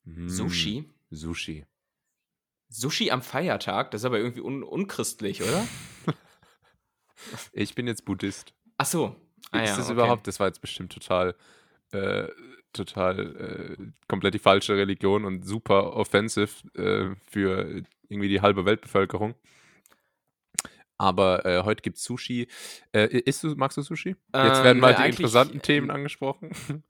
Mm, Sushi? Sushi. Sushi am Feiertag? Das ist aber irgendwie un unchristlich, oder? Ich bin jetzt Buddhist. Ach so. Ah, ist ja, das okay. überhaupt? Das war jetzt bestimmt total, äh, total äh, komplett die falsche Religion und super offensive äh, für irgendwie die halbe Weltbevölkerung. Aber äh, heute gibt es Sushi. Äh, isst du, magst du Sushi? Jetzt Ähm, werden mal äh, die interessanten Themen ähm, angesprochen.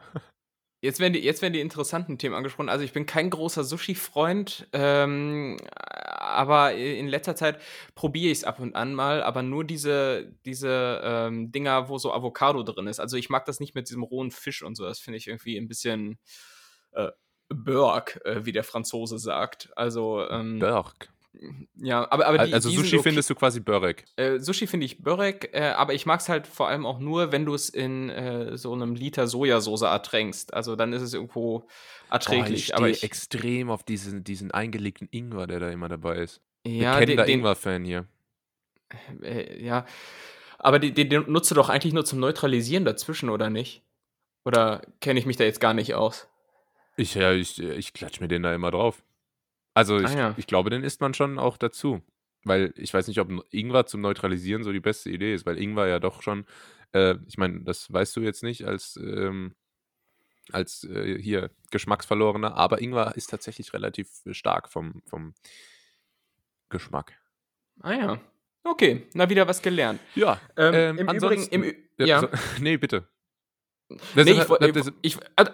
Jetzt werden, die, jetzt werden die interessanten Themen angesprochen. Also ich bin kein großer Sushi-Freund, ähm, aber in letzter Zeit probiere ich es ab und an mal, aber nur diese, diese ähm, Dinger, wo so Avocado drin ist. Also ich mag das nicht mit diesem rohen Fisch und so. Das finde ich irgendwie ein bisschen äh, Burg, äh, wie der Franzose sagt. Also ähm, Berg. Ja, aber, aber die, also die Sushi okay. findest du quasi Börek. Äh, Sushi finde ich Börek, äh, aber ich mag es halt vor allem auch nur, wenn du es in äh, so einem Liter Sojasauce ertränkst. Also dann ist es irgendwo erträglich. Oh, aber ich ich, stehe extrem auf diesen, diesen eingelegten Ingwer, der da immer dabei ist. ja, Bekennender Ingwer-Fan hier. äh, ja, aber den, den, den nutzt du doch eigentlich nur zum Neutralisieren dazwischen, oder nicht? Oder kenne ich mich da jetzt gar nicht aus? Ich, ja, ich, ich klatsch mir den da immer drauf. Also ich, Ah, ja. ich glaube, den isst man schon auch dazu. Weil ich weiß nicht, ob Ingwer zum Neutralisieren so die beste Idee ist, weil Ingwer ja doch schon, äh, ich meine, das weißt du jetzt nicht als, ähm, als äh, hier Geschmacksverlorener, aber Ingwer ist tatsächlich relativ stark vom, vom Geschmack. Ah ja. Okay, na wieder was gelernt. Ja, Ähm, ähm, Im Übrigen, im, Ü- ja. so, nee, bitte. Das Nee, ist- ich, das ist- ich, also,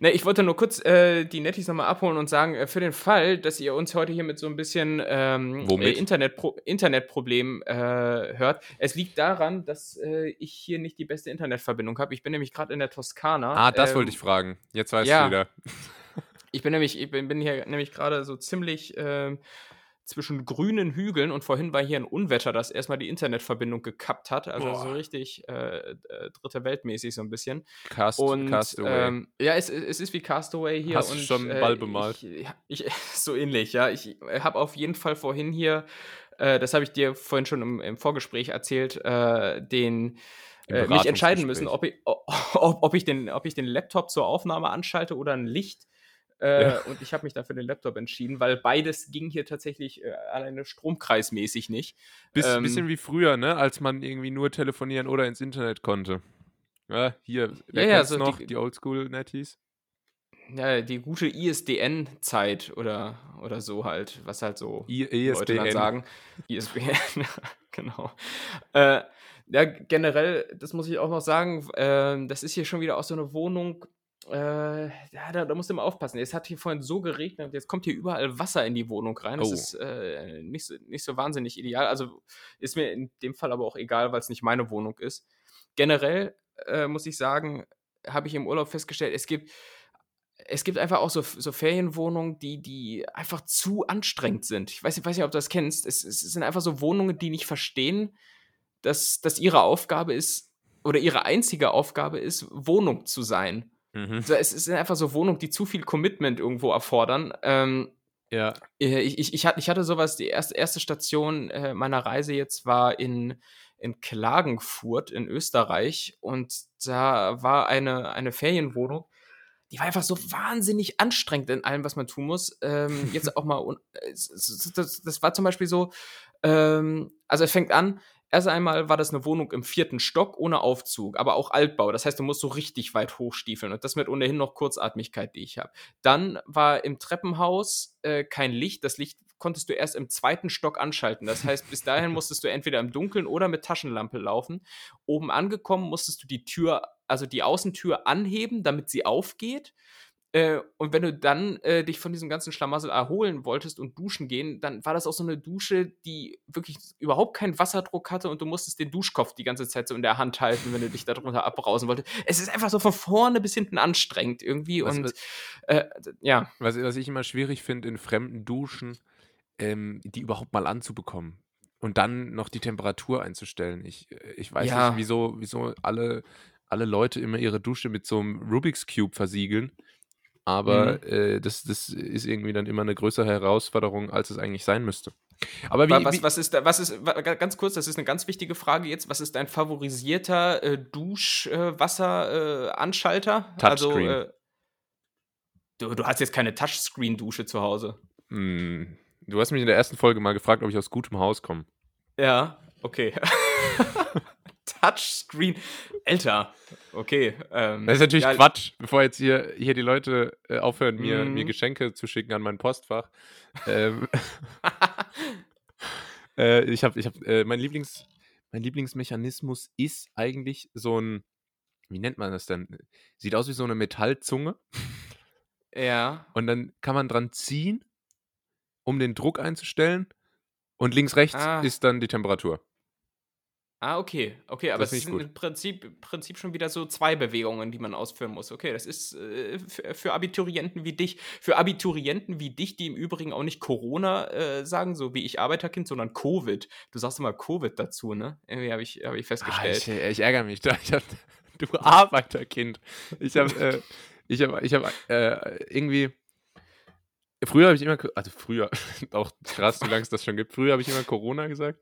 nee, ich wollte nur kurz äh, die Nettis nochmal abholen und sagen, äh, für den Fall, dass ihr uns heute hier mit so ein bisschen ähm, äh, Internetpro Internetproblem äh, hört, es liegt daran, dass äh, ich hier nicht die beste Internetverbindung habe. Ich bin nämlich gerade in der Toskana. ah, das ähm, wollte ich fragen. Jetzt weißt ja. du wieder. Ich bin nämlich, ich bin, bin hier nämlich gerade so ziemlich äh, zwischen grünen Hügeln und vorhin war hier ein Unwetter, das erstmal die Internetverbindung gekappt hat. Also Boah. so richtig äh, äh, dritte Weltmäßig so ein bisschen. Cast, und, Castaway. Ähm, ja, es, es ist wie Castaway hier. Hast und, du schon einen Ball äh, bemalt? Ich, ich, so ähnlich, ja. Ich habe auf jeden Fall vorhin hier, äh, das habe ich dir vorhin schon im, im Vorgespräch erzählt, äh, den mich entscheiden müssen, ob ich, ob, ob, ich den, ob ich den Laptop zur Aufnahme anschalte oder ein Licht. Äh, ja. Und ich habe mich dafür den Laptop entschieden, weil beides ging hier tatsächlich äh, alleine stromkreismäßig nicht. Biss, ähm, bisschen wie früher, ne? Als man irgendwie nur telefonieren oder ins Internet konnte. Ja, hier, wer ja, ja, noch, die, die Oldschool-Netties? Ja, die gute ISDN-Zeit oder, oder so halt, was halt so I ESDN. Leute dann sagen. ISDN, genau. Äh, ja, generell, das muss ich auch noch sagen, äh, das ist hier schon wieder auch so eine Wohnung, äh, ja, da, da musst du immer aufpassen. Es hat hier vorhin so geregnet und jetzt kommt hier überall Wasser in die Wohnung rein. Das oh. ist äh, nicht, so, nicht so wahnsinnig ideal. Also ist mir in dem Fall aber auch egal, weil es nicht meine Wohnung ist. Generell äh, muss ich sagen, habe ich im Urlaub festgestellt, es gibt, es gibt einfach auch so, so Ferienwohnungen, die, die einfach zu anstrengend sind. Ich weiß, ich weiß nicht, ob du das kennst. Es, es sind einfach so Wohnungen, die nicht verstehen, dass, dass ihre Aufgabe ist, oder ihre einzige Aufgabe ist, Wohnung zu sein. Mhm. So, es sind einfach so Wohnungen, die zu viel Commitment irgendwo erfordern. Ähm, ja. Äh, ich, ich, ich, hatte sowas, die erste, erste Station äh, meiner Reise jetzt war in, in Klagenfurt in Österreich und da war eine, eine Ferienwohnung, die war einfach so wahnsinnig anstrengend in allem, was man tun muss. Ähm, jetzt auch mal, äh, das, das, war zum Beispiel so, ähm, also es fängt an, Erst einmal war das eine Wohnung im vierten Stock ohne Aufzug, aber auch Altbau. Das heißt, du musst so richtig weit hochstiefeln und das mit ohnehin noch Kurzatmigkeit, die ich habe. Dann war im Treppenhaus äh, kein Licht. Das Licht konntest du erst im zweiten Stock anschalten. Das heißt, bis dahin musstest du entweder im Dunkeln oder mit Taschenlampe laufen. Oben angekommen musstest du die Tür, also die Außentür anheben, damit sie aufgeht. Äh, und wenn du dann äh, dich von diesem ganzen Schlamassel erholen wolltest und duschen gehen, dann war das auch so eine Dusche, die wirklich überhaupt keinen Wasserdruck hatte und du musstest den Duschkopf die ganze Zeit so in der Hand halten, wenn du dich darunter abbrausen wolltest. Es ist einfach so von vorne bis hinten anstrengend irgendwie was, und äh, ja. Was, was ich immer schwierig finde in fremden Duschen, ähm, die überhaupt mal anzubekommen und dann noch die Temperatur einzustellen. Ich, äh, ich weiß ja. nicht, wieso, wieso alle, alle Leute immer ihre Dusche mit so einem Rubik's Cube versiegeln aber mhm. äh, das, das ist irgendwie dann immer eine größere Herausforderung, als es eigentlich sein müsste. Aber wie, was, was ist, was ist, ganz kurz, das ist eine ganz wichtige Frage jetzt. Was ist dein favorisierter äh, Duschwasseranschalter? Äh, Touchscreen. Also, äh, du, du hast jetzt keine Touchscreen-Dusche zu Hause. Hm. Du hast mich in der ersten Folge mal gefragt, ob ich aus gutem Haus komme. Ja, okay. Touchscreen. Älter. Okay. Ähm, das ist natürlich ja, Quatsch, bevor jetzt hier, hier die Leute äh, aufhören, mir, mir mhm. Geschenke zu schicken an mein Postfach. ähm, äh, ich habe, ich hab, äh, mein, Lieblings, mein Lieblingsmechanismus ist eigentlich so ein, wie nennt man das denn? Sieht aus wie so eine Metallzunge. Ja. Und dann kann man dran ziehen, um den Druck einzustellen. Und links, rechts ah. ist dann die Temperatur. Ah, okay. Okay, aber es sind im Prinzip, Prinzip schon wieder so zwei Bewegungen, die man ausführen muss. Okay, das ist äh, für, für, Abiturienten wie dich, für Abiturienten wie dich, die im Übrigen auch nicht Corona äh, sagen, so wie ich Arbeiterkind, sondern Covid. Du sagst immer Covid dazu, ne? Irgendwie habe ich, hab ich festgestellt. Ah, ich, ich, ärgere mich da. Ich hab, du Arbeiterkind. Ich habe äh, ich hab, ich hab, äh, irgendwie. Früher habe ich immer, also früher, auch krass, wie lange es das schon gibt. Früher habe ich immer Corona gesagt.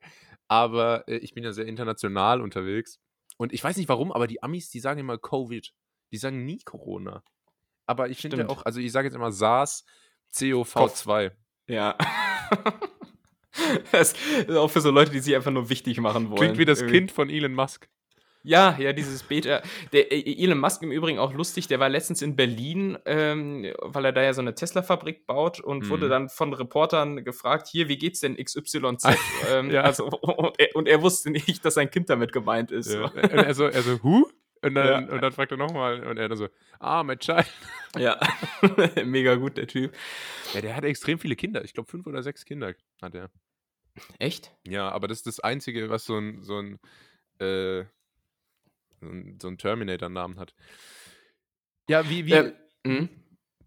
Aber äh, ich bin ja sehr international unterwegs. Und ich weiß nicht warum, aber die Amis, die sagen immer Covid. Die sagen nie Corona. Aber ich finde ja auch, also ich sage jetzt immer SARS CoV2. Ja. das ist auch für so Leute, die sich einfach nur wichtig machen wollen. Klingt wie das Irgendwie. Kind von Elon Musk. Ja, ja, dieses Beta. Der äh, Elon Musk im Übrigen auch lustig, der war letztens in Berlin, ähm, weil er da ja so eine Tesla-Fabrik baut und mhm. wurde dann von Reportern gefragt, hier, wie geht's denn XYZ? ähm, ja. also, und er, und, er, wusste nicht, dass sein Kind damit gemeint ist. Ja. und er so, er so, hu? Und dann, ja. und dann fragt er nochmal und er dann so, ah, mein Child. Ja, mega gut, der Typ. Ja, der hat extrem viele Kinder. Ich glaube, fünf oder sechs Kinder hat er. Echt? Ja, aber das ist das Einzige, was so ein, so ein äh, so einen Terminator-Namen hat. Ja, wie, wie, äh?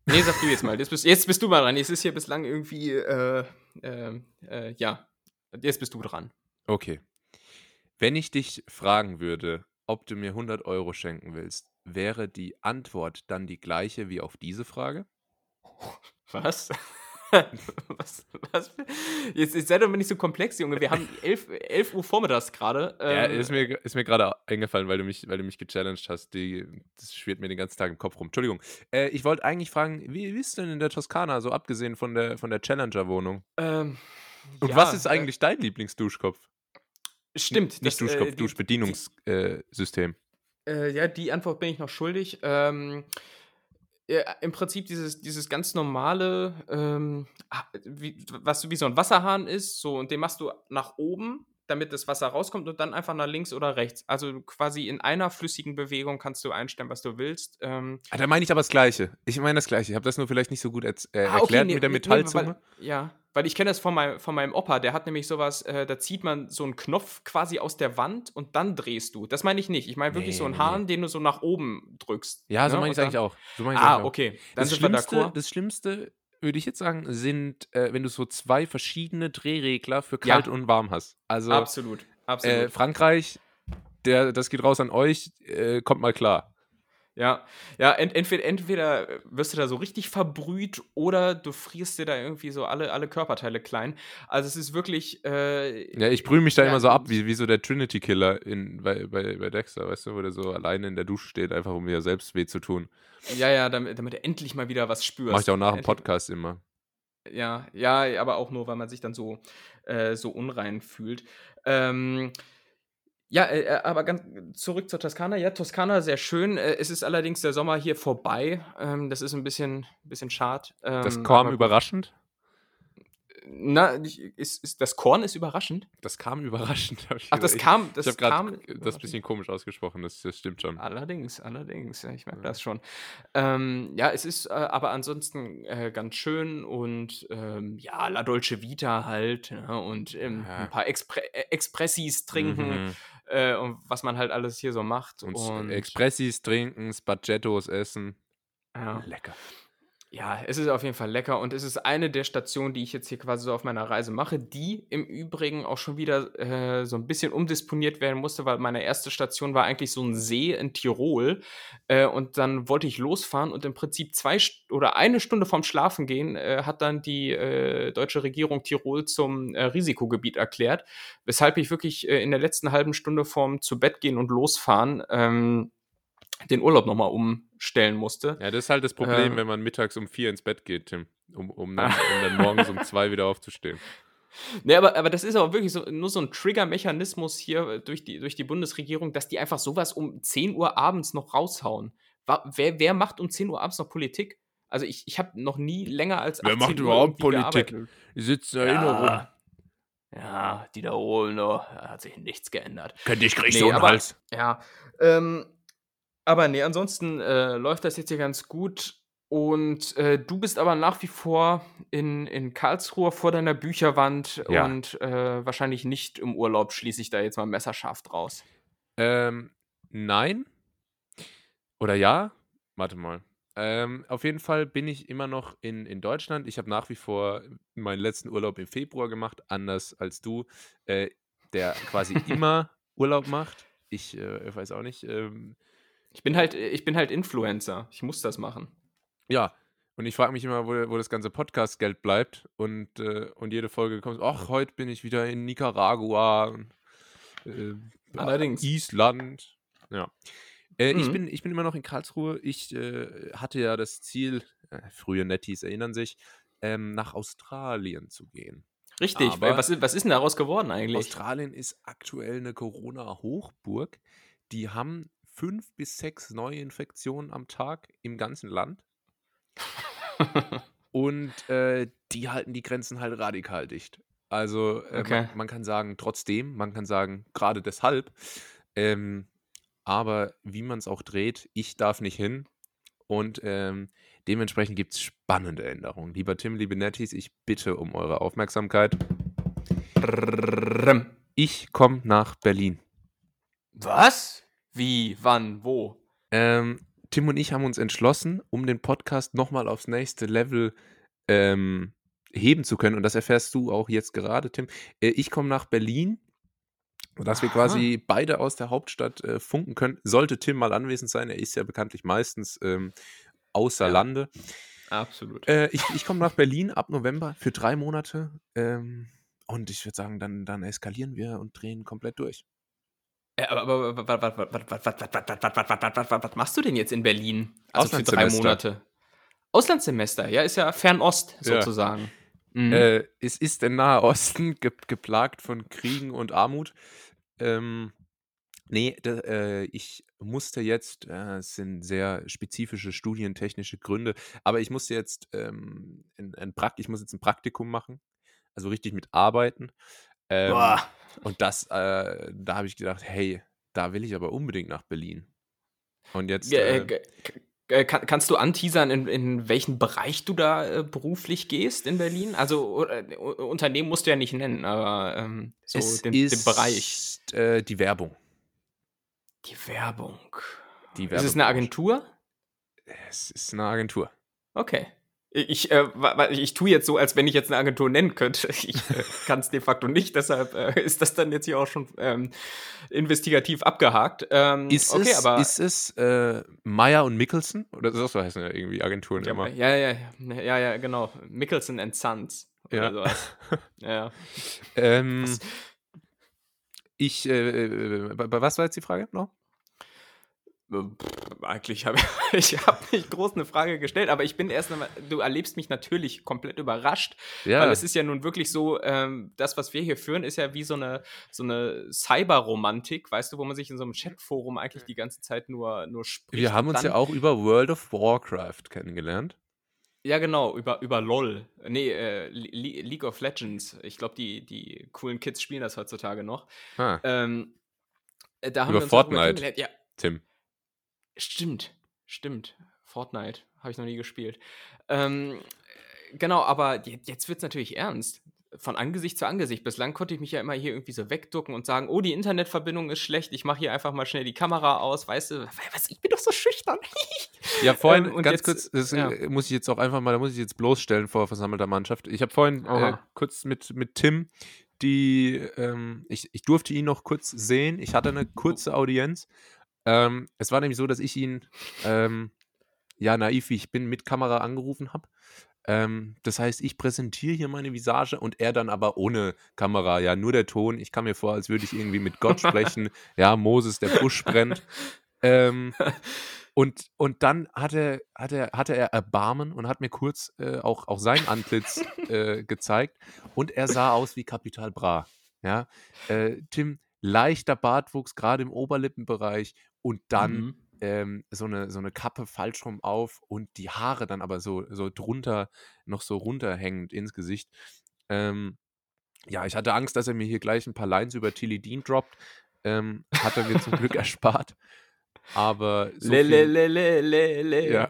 Nee, sag du jetzt mal. Jetzt bist, jetzt bist du mal dran. Jetzt ist hier bislang irgendwie, äh, äh, äh, ja. Jetzt bist du dran. Okay. Wenn ich dich fragen würde, ob du mir 100 Euro schenken willst, wäre die Antwort dann die gleiche wie auf diese Frage? Was? was, was? Jetzt, jetzt sei doch nicht so komplex, Junge. Wir haben 11, 11 Uhr vormittags gerade. Ja, Ähm, ist mir, ist mir gerade eingefallen, weil du mich, weil du mich gechallenged hast. Die, das schwirrt mir den ganzen Tag im Kopf rum. Entschuldigung. Äh, ich wollte eigentlich fragen, wie, wie ist denn in der Toskana, so abgesehen von der, von der Challenger-Wohnung? ähm, Und ja, was ist äh, eigentlich dein Lieblingsduschkopf? Stimmt. Nicht das, Duschkopf, äh, die- Duschbedienungssystem. Äh, ja, die Antwort bin ich noch schuldig. Ähm, ja, Im Prinzip dieses, dieses ganz normale, ähm, ah, wie, was wie so ein Wasserhahn ist, so und den machst du nach oben, damit das Wasser rauskommt und dann einfach nach links oder rechts. Also quasi in einer flüssigen Bewegung kannst du einstellen, was du willst. Ähm, Ah, da meine ich aber das Gleiche. Ich meine das Gleiche. Ich habe das nur vielleicht nicht so gut äh, ah, okay, erklärt nee, mit der nee, Metallzunge. Weil, ja, weil ich kenne das von, mein, von meinem Opa, der hat nämlich sowas, äh, da zieht man so einen Knopf quasi aus der Wand und dann drehst du. Das meine ich nicht. Ich meine wirklich Nee, so einen nee, nee. Den du so nach oben drückst. ja, so ne? meine ich Und eigentlich dann- auch. So ich's Ah, eigentlich auch. okay. Dann Das Schlimmste, d'accord. das Schlimmste, würde ich jetzt sagen, sind, äh, wenn du so zwei verschiedene Drehregler für Ja. kalt und warm hast. Also Absolut, absolut. äh, Frankreich, der, das geht raus an euch, äh, kommt mal klar. Ja, ja ent, entweder, entweder wirst du da so richtig verbrüht oder du frierst dir da irgendwie so alle, alle Körperteile klein. Also es ist wirklich. Äh, Ja, ich brühe mich da Ja, immer so ab, wie, wie so der Trinity-Killer in, bei, bei, bei Dexter, weißt du, wo der so alleine in der Dusche steht, einfach um mir selbst weh zu tun. ja, ja, damit, damit du endlich mal wieder was spürst. Mach ich auch nach dem Podcast immer. Ja, ja, aber auch nur, weil man sich dann so, äh, so unrein fühlt. Ähm, ja, äh, äh, aber ganz zurück zur Toskana. Ja, Toskana sehr schön. Äh, es ist allerdings der Sommer hier vorbei. Ähm, das ist ein bisschen, bisschen schade. Das Ähm, kam aber gut. überraschend. Na, ist, ist, das Korn ist überraschend. Das kam überraschend. Ach, das kam, das ich habe kam. gerade das bisschen komisch ausgesprochen, das, das stimmt schon. Allerdings, allerdings, ja, ich merke Ja. das schon. Ähm, ja, es ist äh, aber ansonsten äh, ganz schön und ähm, ja, La Dolce Vita halt ne, und ähm, Ja. ein paar Expre äh, Expressis trinken Mhm. Äh, und was man halt alles hier so macht. Und, Und, Expressis trinken, Spaghettos essen. ja. Lecker. Ja, es ist auf jeden Fall lecker und es ist eine der Stationen, die ich jetzt hier quasi so auf meiner Reise mache, die im Übrigen auch schon wieder äh, so ein bisschen umdisponiert werden musste, weil meine erste Station war eigentlich so ein See in Tirol äh, und dann wollte ich losfahren und im Prinzip zwei St oder eine Stunde vorm Schlafen gehen äh, hat dann die äh, deutsche Regierung Tirol zum äh, Risikogebiet erklärt, weshalb ich wirklich äh, in der letzten halben Stunde vorm zu Bett gehen und losfahren ähm, den Urlaub nochmal umstellen musste. Ja, das ist halt das Problem, Ähm. wenn man mittags um vier ins Bett geht, Tim. Um, um, dann, um dann morgens um zwei wieder aufzustehen. Ne, aber, aber das ist aber wirklich so, nur so ein Trigger-Mechanismus hier durch die, durch die Bundesregierung, dass die einfach sowas um 10 Uhr abends noch raushauen. Wer, wer macht um 10 Uhr abends noch Politik? Also ich, ich habe noch nie länger als Wer 18 macht Uhr überhaupt Politik? Die sitzen da immer rum. Ja, ja, die da holen, da hat sich nichts geändert. Könnte ich krieg Nee, so einen aber- Hals. Ja, ähm, aber nee, ansonsten äh, läuft das jetzt hier ganz gut. Und äh, du bist aber nach wie vor in, in Karlsruhe vor deiner Bücherwand Ja. und äh, wahrscheinlich nicht im Urlaub schließe ich da jetzt mal messerscharf draus. Ähm, nein. Oder ja? Warte mal. Ähm, auf jeden Fall bin ich immer noch in, in Deutschland. Ich habe nach wie vor meinen letzten Urlaub im Februar gemacht, anders als du, äh, der quasi immer Urlaub macht. Ich äh, weiß auch nicht. Ähm, Ich bin halt, ich bin halt Influencer. Ich muss das machen. ja, und ich frage mich immer, wo, wo das ganze Podcast-Geld bleibt. Und, äh, und jede Folge kommt, ach, heute bin ich wieder in Nicaragua. Äh, Allerdings. Island. Ja. Äh, ich, Mhm. bin, ich bin immer noch in Karlsruhe. Ich äh, hatte ja das Ziel, äh, frühe Netties erinnern sich, ähm, nach Australien zu gehen. Richtig. Aber- weil was, ist- was ist denn daraus geworden eigentlich? Australien ist aktuell eine Corona-Hochburg. Die haben fünf bis sechs Neuinfektionen am Tag im ganzen Land. Und äh, die halten die Grenzen halt radikal dicht. Also äh, Okay. man, man kann sagen, trotzdem, man kann sagen, gerade deshalb. Ähm, aber wie man es auch dreht, ich darf nicht hin. Und ähm, dementsprechend gibt es spannende Änderungen. Lieber Tim, liebe Netties, ich bitte um eure Aufmerksamkeit. Ich komme nach Berlin. Was? Wie? Wann? Wo? Ähm, Tim und ich haben uns entschlossen, um den Podcast nochmal aufs nächste Level ähm, heben zu können. Und das erfährst du auch jetzt gerade, Tim. Äh, ich komme nach Berlin, dass wir quasi beide aus der Hauptstadt äh, funken können. Sollte Tim mal anwesend sein, er ist ja bekanntlich meistens ähm, außer Ja. Lande. Absolut. Äh, ich ich komme nach Berlin ab November für drei Monate. Ähm, und ich würde sagen, dann, dann eskalieren wir und drehen komplett durch. Aber was machst du denn jetzt in Berlin? Also für drei Monate. Auslandssemester, ja, ist ja Fernost sozusagen. Mhm. Äh, es ist der Nahe Osten ge geplagt von Kriegen und Armut. Ähm, nee, da, äh, ich musste jetzt, äh, es sind sehr spezifische studientechnische Gründe, aber ich musste jetzt, ähm, ein, ein ich muss jetzt ein Praktikum machen, also richtig mit Arbeiten. Ähm, und das, äh, da habe ich gedacht, hey, da will ich aber unbedingt nach Berlin. Und jetzt, äh, äh, äh, kann, kannst du anteasern, in, in welchen Bereich du da äh, beruflich gehst in Berlin? Also äh, Unternehmen musst du ja nicht nennen, aber ähm, so es den, ist den Bereich. Die Werbung. Die Werbung. Die Ist es eine. Agentur? Es ist eine Agentur. Okay. Ich, äh, ich tue jetzt so, als wenn ich jetzt eine Agentur nennen könnte. Ich äh, kann es de facto nicht, deshalb äh, ist das dann jetzt hier auch schon ähm, investigativ abgehakt. Ähm, Ist okay, es, aber. ist es äh, Meyer und Mickelson? Oder so so heißen ja irgendwie Agenturen ja, immer. ja, ja, ja, ja, ja, genau. Mickelson and Sons. Oder Ja. sowas. Ja. Ähm, ich, äh, äh, bei- bei was war jetzt die Frage noch? Pff, Eigentlich habe ich, ich hab nicht groß eine Frage gestellt, aber ich bin erst einmal, du erlebst mich natürlich komplett überrascht, Ja, weil es ist ja nun wirklich so, ähm, das, was wir hier führen, ist ja wie so eine, so eine Cyberromantik, weißt du, wo man sich in so einem Chatforum eigentlich die ganze Zeit nur, nur spricht. wir haben uns ja auch über World of Warcraft kennengelernt. Ja, genau, über, über LOL. Nee, äh, Le League of Legends. Ich glaube, die, die coolen Kids spielen das heutzutage noch. Ah, Ähm, äh, da haben Über wir uns Fortnite. Ja, Tim. Stimmt, stimmt. Fortnite habe ich noch nie gespielt. Ähm, genau, aber je- jetzt wird es natürlich ernst. Von Angesicht zu Angesicht. Bislang konnte ich mich ja immer hier irgendwie so wegducken und sagen, oh, die Internetverbindung ist schlecht, ich mache hier einfach mal schnell die Kamera aus, weißt du, was, ich bin doch so schüchtern. Ja, vorhin, Ähm, und ganz jetzt- kurz, das ja. äh, muss ich jetzt auch einfach mal, da muss ich jetzt bloßstellen vor versammelter Mannschaft. Ich habe vorhin äh, kurz mit, mit Tim, die, ähm, ich, ich durfte ihn noch kurz sehen. Ich hatte eine kurze Audienz. Ähm, es war nämlich so, dass ich ihn, ähm, ja, naiv wie ich bin, mit Kamera angerufen habe. Ähm, das heißt, ich präsentiere hier meine Visage und er dann aber ohne Kamera, ja, nur der Ton. Ich kam mir vor, als würde ich irgendwie mit Gott sprechen. Ja, Moses, der Busch brennt. Ähm, und, und dann hatte, hatte, hatte er Erbarmen und hat mir kurz äh, auch, auch sein Antlitz äh, gezeigt. Und er sah aus wie Kapital Bra. Ja? Äh, Tim, leichter Bartwuchs, gerade im Oberlippenbereich. Und dann Mhm. ähm, so, eine, so eine Kappe falsch rum auf und die Haare dann aber so, so drunter, noch so runterhängend ins Gesicht. Ähm, ja, ich hatte Angst, dass er mir hier gleich ein paar Lines über Tilly Dean droppt. Ähm, hat er mir zum Glück erspart. Aber so le, le, viel, le, le, le, le. ja,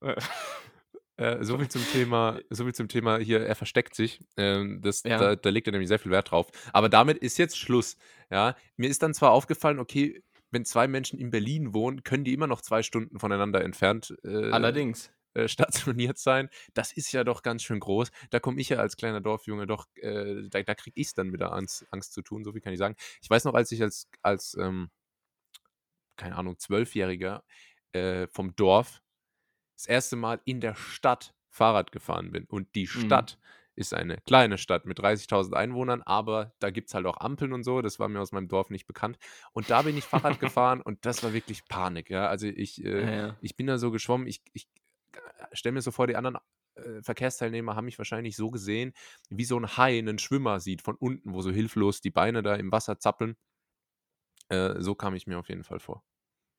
Äh, so viel zum Thema, so viel zum Thema hier, er versteckt sich. Ähm, das, Ja. da, da legt er nämlich sehr viel Wert drauf. Aber damit ist jetzt Schluss. Ja, mir ist dann zwar aufgefallen, okay, wenn zwei Menschen in Berlin wohnen, können die immer noch zwei Stunden voneinander entfernt äh, Allerdings. äh, stationiert sein. Das ist ja doch ganz schön groß. Da komme ich ja als kleiner Dorfjunge doch, äh, da, da kriege ich es dann wieder Angst, Angst zu tun, so viel kann ich sagen. Ich weiß noch, als ich als, als ähm, keine Ahnung, Zwölfjähriger äh, vom Dorf das erste Mal in der Stadt Fahrrad gefahren bin. Und die Mhm. Stadt ist eine kleine Stadt mit 30.000 Einwohnern, aber da gibt es halt auch Ampeln und so. Das war mir aus meinem Dorf nicht bekannt. Und da bin ich Fahrrad gefahren und das war wirklich Panik. Ja? Also ich, äh, Ja, ja. ich bin da so geschwommen, ich, ich stelle mir so vor, die anderen äh, Verkehrsteilnehmer haben mich wahrscheinlich so gesehen, wie so ein Hai einen Schwimmer sieht von unten, wo so hilflos die Beine da im Wasser zappeln. Äh, so kam ich mir auf jeden Fall vor.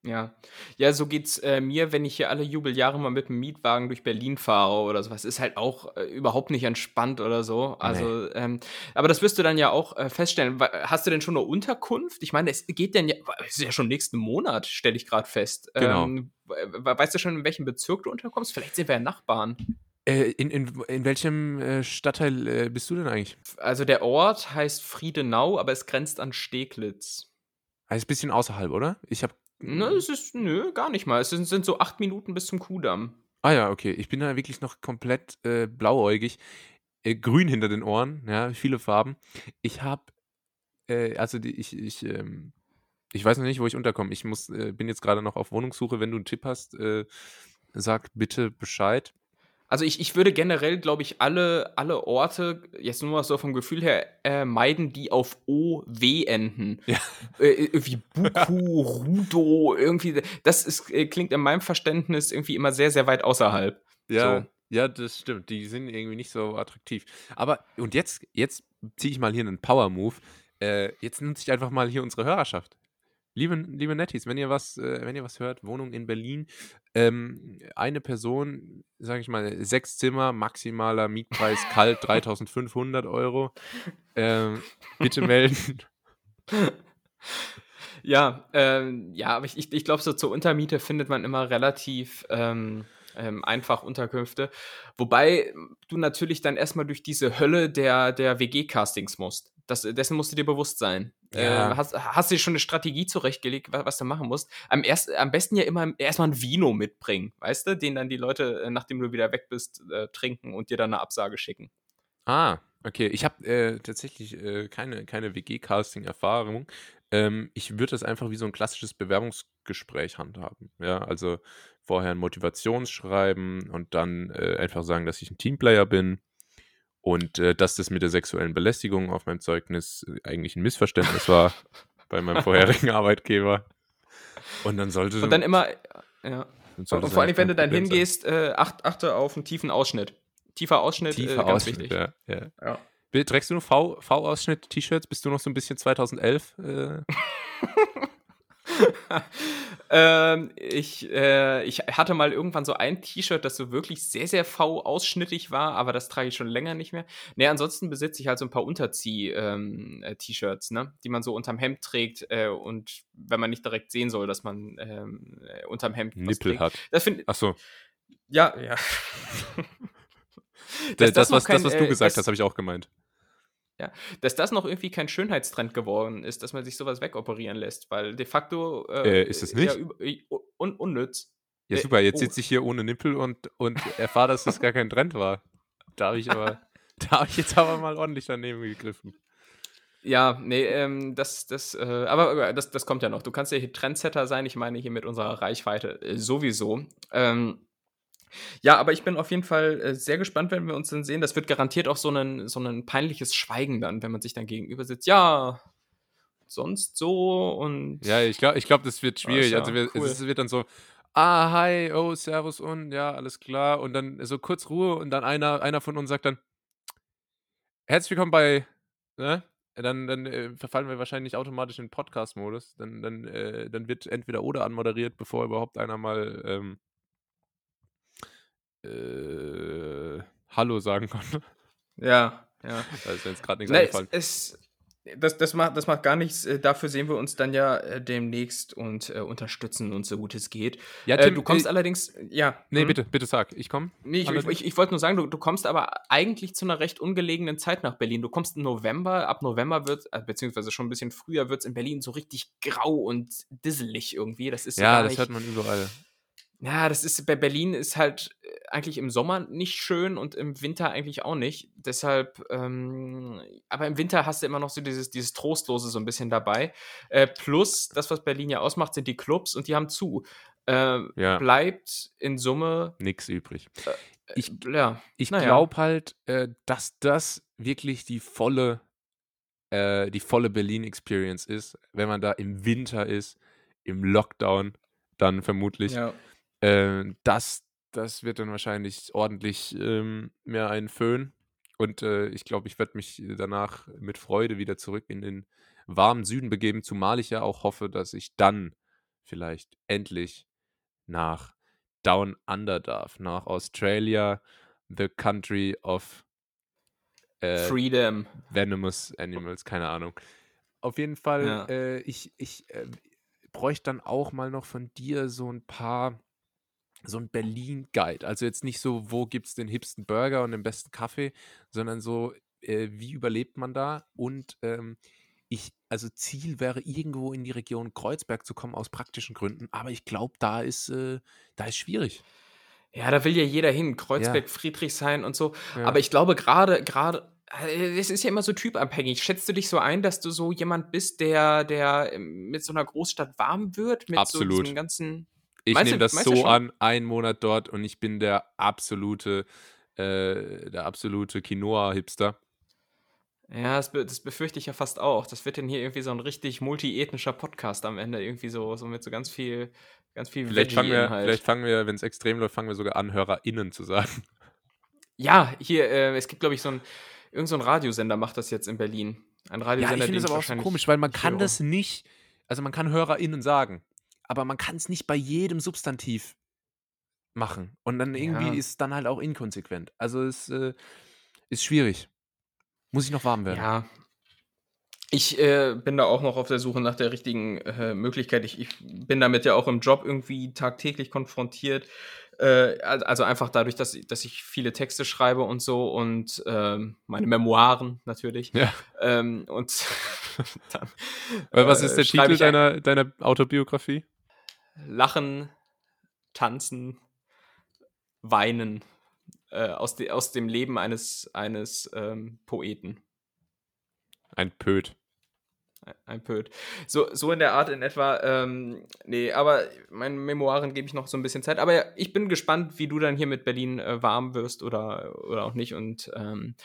Ja. Ja, so geht's äh, mir, wenn ich hier alle Jubeljahre mal mit dem Mietwagen durch Berlin fahre oder sowas. Ist halt auch äh, überhaupt nicht entspannt oder so. Also, ähm, aber das wirst du dann ja auch äh, feststellen. Hast du denn schon eine Unterkunft? Ich meine, es geht denn ja, es ist ja schon nächsten Monat, stelle ich gerade fest. Genau. Ähm, we- weißt du schon, in welchem Bezirk du unterkommst? Vielleicht sind wir ja Nachbarn. Äh, in, in, in welchem äh, Stadtteil äh, bist du denn eigentlich? Also der Ort heißt Friedenau, aber es grenzt an Steglitz. Also ein bisschen außerhalb, oder? Ich habe Ne, es ist nö, gar nicht mal. Es sind sind so 8 Minuten bis zum Kuhdamm. Ah ja, okay. Ich bin da wirklich noch komplett, äh, blauäugig. Äh, grün hinter den Ohren, ja, viele Farben. Ich habe, äh, also die ich ich, ähm ich weiß noch nicht, wo ich unterkomme. Ich muss äh, bin jetzt gerade noch auf Wohnungssuche. Wenn du einen Tipp hast, äh, sag bitte Bescheid. Also, ich ich würde generell, glaube ich, alle alle Orte, jetzt nur mal so vom Gefühl her, äh, meiden, die auf O-W enden. Ja. Äh, irgendwie Buku, Rudo, irgendwie das ist äh, klingt in meinem Verständnis irgendwie immer sehr, sehr weit außerhalb. Ja, So. ja, das stimmt. Die sind irgendwie nicht so attraktiv. Aber und jetzt jetzt ziehe ich mal hier einen Power Move. Äh, jetzt nutze ich einfach mal hier unsere Hörerschaft. Liebe liebe Netties, wenn ihr was äh, wenn ihr was hört, Wohnung in Berlin, ähm, eine Person, sage ich mal, 6 Zimmer, maximaler Mietpreis kalt 3.500 €. Ähm, bitte melden. Ja, ähm, ja, aber ich ich ich glaube, so zur Untermiete findet man immer relativ, ähm, ähm, einfach Unterkünfte. Wobei du natürlich dann erst mal durch diese Hölle der der WG-Castings musst. Das dessen musst du dir bewusst sein. Äh, Ja. hast hast du dir schon 'ne Strategie zurechtgelegt, wa was du machen musst? Am erst am besten ja immer erst mal 'n Vino mitbringen, weißt du, den dann die Leute, äh, nachdem du wieder weg bist, äh, trinken und dir dann 'ne Absage schicken. Ah, okay. Ich habe, äh, tatsächlich, äh, keine keine WG-Casting-Erfahrung. Ähm, ich würde das einfach wie so 'n klassisches Bewerbungsgespräch handhaben, ja? Also, vorher 'n Motivationsschreiben und dann, äh, einfach sagen, dass ich 'n Teamplayer bin und, äh, dass das mit der sexuellen Belästigung auf meinem Zeugnis äh, eigentlich 'n Missverständnis war bei meinem vorherigen Arbeitgeber. Und dann sollte Und dann immer ja. dann Und und vor allem, wenn du dann Problem hingehst, äh, acht achte auf 'n tiefen Ausschnitt. Tiefer Ausschnitt, äh, Tiefer ganz Ausschnitt, wichtig. ja, ja. Ja. Trägst du V V-Ausschnitt-T-Shirts? Bist du noch so 'n bisschen 2011, äh? Ähm, ich äh, ich hatte mal irgendwann so ein T-Shirt, das so wirklich sehr, sehr V-ausschnittig war, aber das trage ich schon länger nicht mehr. Ne, ansonsten besitze ich halt so 'n paar Unterzieh ähm, äh, ne, die man so unterm Hemd trägt, äh, und wenn man nicht direkt sehen soll, dass man, ähm, äh, unterm Hemd Nippel hat. Das finde Ach so. Ja, ja. Das, das noch was das, kein, was du äh, gesagt dass hast, habe ich auch gemeint. Ja, dass das noch irgendwie kein Schönheitstrend geworden ist, dass man sich so was wegoperieren lässt, weil de facto, Äh, äh, ist es ja nicht? i un unnütz. Ja, Äh, super, jetzt oh. sitze ich hier ohne Nippel und und erfahre, dass das gar kein Trend war. Da habe ich aber da habe ich jetzt aber mal ordentlich daneben gegriffen. Ja, ne, ähm, das das, äh aber das das kommt ja noch. Du kannst ja hier Trendsetter sein. Ich meine hier mit unserer Reichweite, äh, sowieso. Ähm, ja, aber ich bin auf jeden Fall, äh, sehr gespannt, wenn wir uns dann sehen. Das wird garantiert auch so 'nen so 'nen peinliches Schweigen dann, wenn man sich dann gegenüber sitzt. „Ja, sonst so und“ Ja, ich glaube ich glaube, das wird Ja, schwierig. Also, ja wir cool. es wird dann so: „Ah, hi, oh, servus und ja, alles klar.“ Und dann so kurz Ruhe und dann einer einer von uns sagt dann: „Herzlich willkommen bei“ ne? Dann dann, äh, verfallen wir wahrscheinlich automatisch in Podcast-Modus. Dann dann, äh dann wird entweder oder anmoderiert, bevor überhaupt einer mal, ähm äh, Hallo sagen konnte. Ja, ja. Da ist mir jetzt grad nix Ne, es eingefallen. es das das macht das macht gar nichts. Äh, dafür sehen wir uns dann ja, äh, demnächst und, äh, unterstützen uns so gut es geht. Ja, Äh, Tim, du kommst äh allerdings ja, Ne, mhm. bitte, bitte sag. Ich komme. Ne, ich ich ich ich wollte nur sagen, du du kommst aber eigentlich zu 'ner recht ungelegenen Zeit nach Berlin. Du kommst im November. Ab November wird äh, beziehungsweise schon 'n bisschen früher wird's in Berlin so richtig grau und disselig irgendwie. Das ist so Ja, gar das hört man überall. Ja, das ist bei Berlin ist halt, äh, eigentlich im Sommer nicht schön und im Winter eigentlich auch nicht. Deshalb, ähm aber im Winter hast du immer noch so dieses dieses Trostlose so 'n bisschen dabei. Äh, plus das, was Berlin ja ausmacht, sind die Clubs und die haben zu. Ähm, Ja. bleibt in Summe Nix übrig. äh, Ich ja, ich na ja. glaube halt, äh, dass das wirklich die volle äh, die volle Berlin-Experience ist, wenn man da im Winter ist, im Lockdown dann vermutlich. Ja. Äh, das das wird dann wahrscheinlich ordentlich, ähm, mehr ein Föhn. Und, äh, ich glaube, ich werde mich danach mit Freude wieder zurück in den warmen Süden begeben, zumal ich ja auch hoffe, dass ich dann vielleicht endlich nach Down Under darf, nach Australia, the country of äh, Freedom. venomous animals, keine Ahnung. Auf jeden Fall, Ja. äh, ich ich, äh, bräuchte dann auch mal noch von dir so 'n paar so 'n Berlin-Guide. Also, jetzt nicht so: „Wo gibt's den hipsten Burger und den besten Kaffee“, sondern so, äh, wie überlebt man da? Und, ähm, ich, also Ziel wäre irgendwo in die Region Kreuzberg zu kommen aus praktischen Gründen, aber ich glaube, da ist, äh, da ist schwierig. Ja, da will ja jeder hin, Kreuzberg, Friedrichshain und so. Ja. Aber ich glaube gerade, gerade, äh, es ist ja immer so typabhängig. Schätzt du dich so ein, dass du so jemand bist, der, der ähm, mit so einer Großstadt warm wird? Mit Absolut. so diesem ganzen. Ich nehme das so an, einen Monat dort und ich bin der absolute, äh, der absolute Quinoa-Hipster. Ja, das, be das, befürchte ich ja fast auch. Das wird dann hier irgendwie so ein richtig multiethnischer Podcast am Ende, irgendwie so, so mit so ganz viel, ganz viel Vielleicht fangen wir, vielleicht fangen wir, wenn es extrem läuft, fangen wir sogar an, HörerInnen zu sagen. Ja, hier, äh, es gibt, glaube ich, so ein, irgend so ein Radiosender macht das jetzt in Berlin. Ein Radiosender, ja, ich finde das aber auch so komisch, weil man kann das nicht, also man kann HörerInnen sagen, aber man kann es nicht bei jedem Substantiv machen. Und dann irgendwie ja. ist es dann halt auch inkonsequent. Also es äh, ist schwierig. Muss ich noch warm werden. Ja. Ich äh, bin da auch noch auf der Suche nach der richtigen äh, Möglichkeit. Ich, ich, bin damit ja auch im Job irgendwie tagtäglich konfrontiert. Äh, also einfach dadurch, dass, dass ich viele Texte schreibe und so und ähm, meine Memoiren natürlich. Ja. Ähm, und dann, Was ist der äh, Titel deiner, deiner Autobiografie? Lachen, tanzen, weinen äh, aus, de, aus dem Leben eines, eines ähm, Poeten. Ein Pöt. Ein Pöt. So, so in der Art in etwa. Ähm, nee, aber meinen Memoiren gebe ich noch so ein bisschen Zeit. Aber ich bin gespannt, wie du dann hier mit Berlin äh, warm wirst oder, oder auch nicht. Und ähm,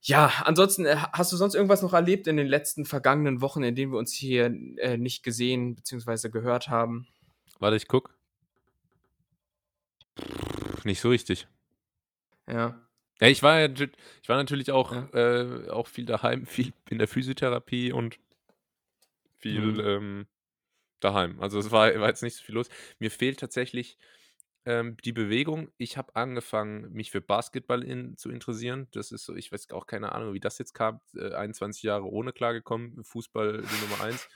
ja, ansonsten, äh, hast du sonst irgendwas noch erlebt in den letzten vergangenen Wochen, in denen wir uns hier äh, nicht gesehen bzw. gehört haben? Warte, ich guck. Nicht so richtig. Ja. Ja, ich war, ich war natürlich auch, ja. äh, auch viel daheim, viel in der Physiotherapie und viel mhm. ähm, daheim. Also es war, war jetzt nicht so viel los. Mir fehlt tatsächlich ähm, die Bewegung. Ich habe angefangen, mich für Basketball in, zu interessieren. Das ist so, ich weiß auch keine Ahnung, wie das jetzt kam. Äh, 21 Jahre ohne klargekommen, Fußball die Nummer 1.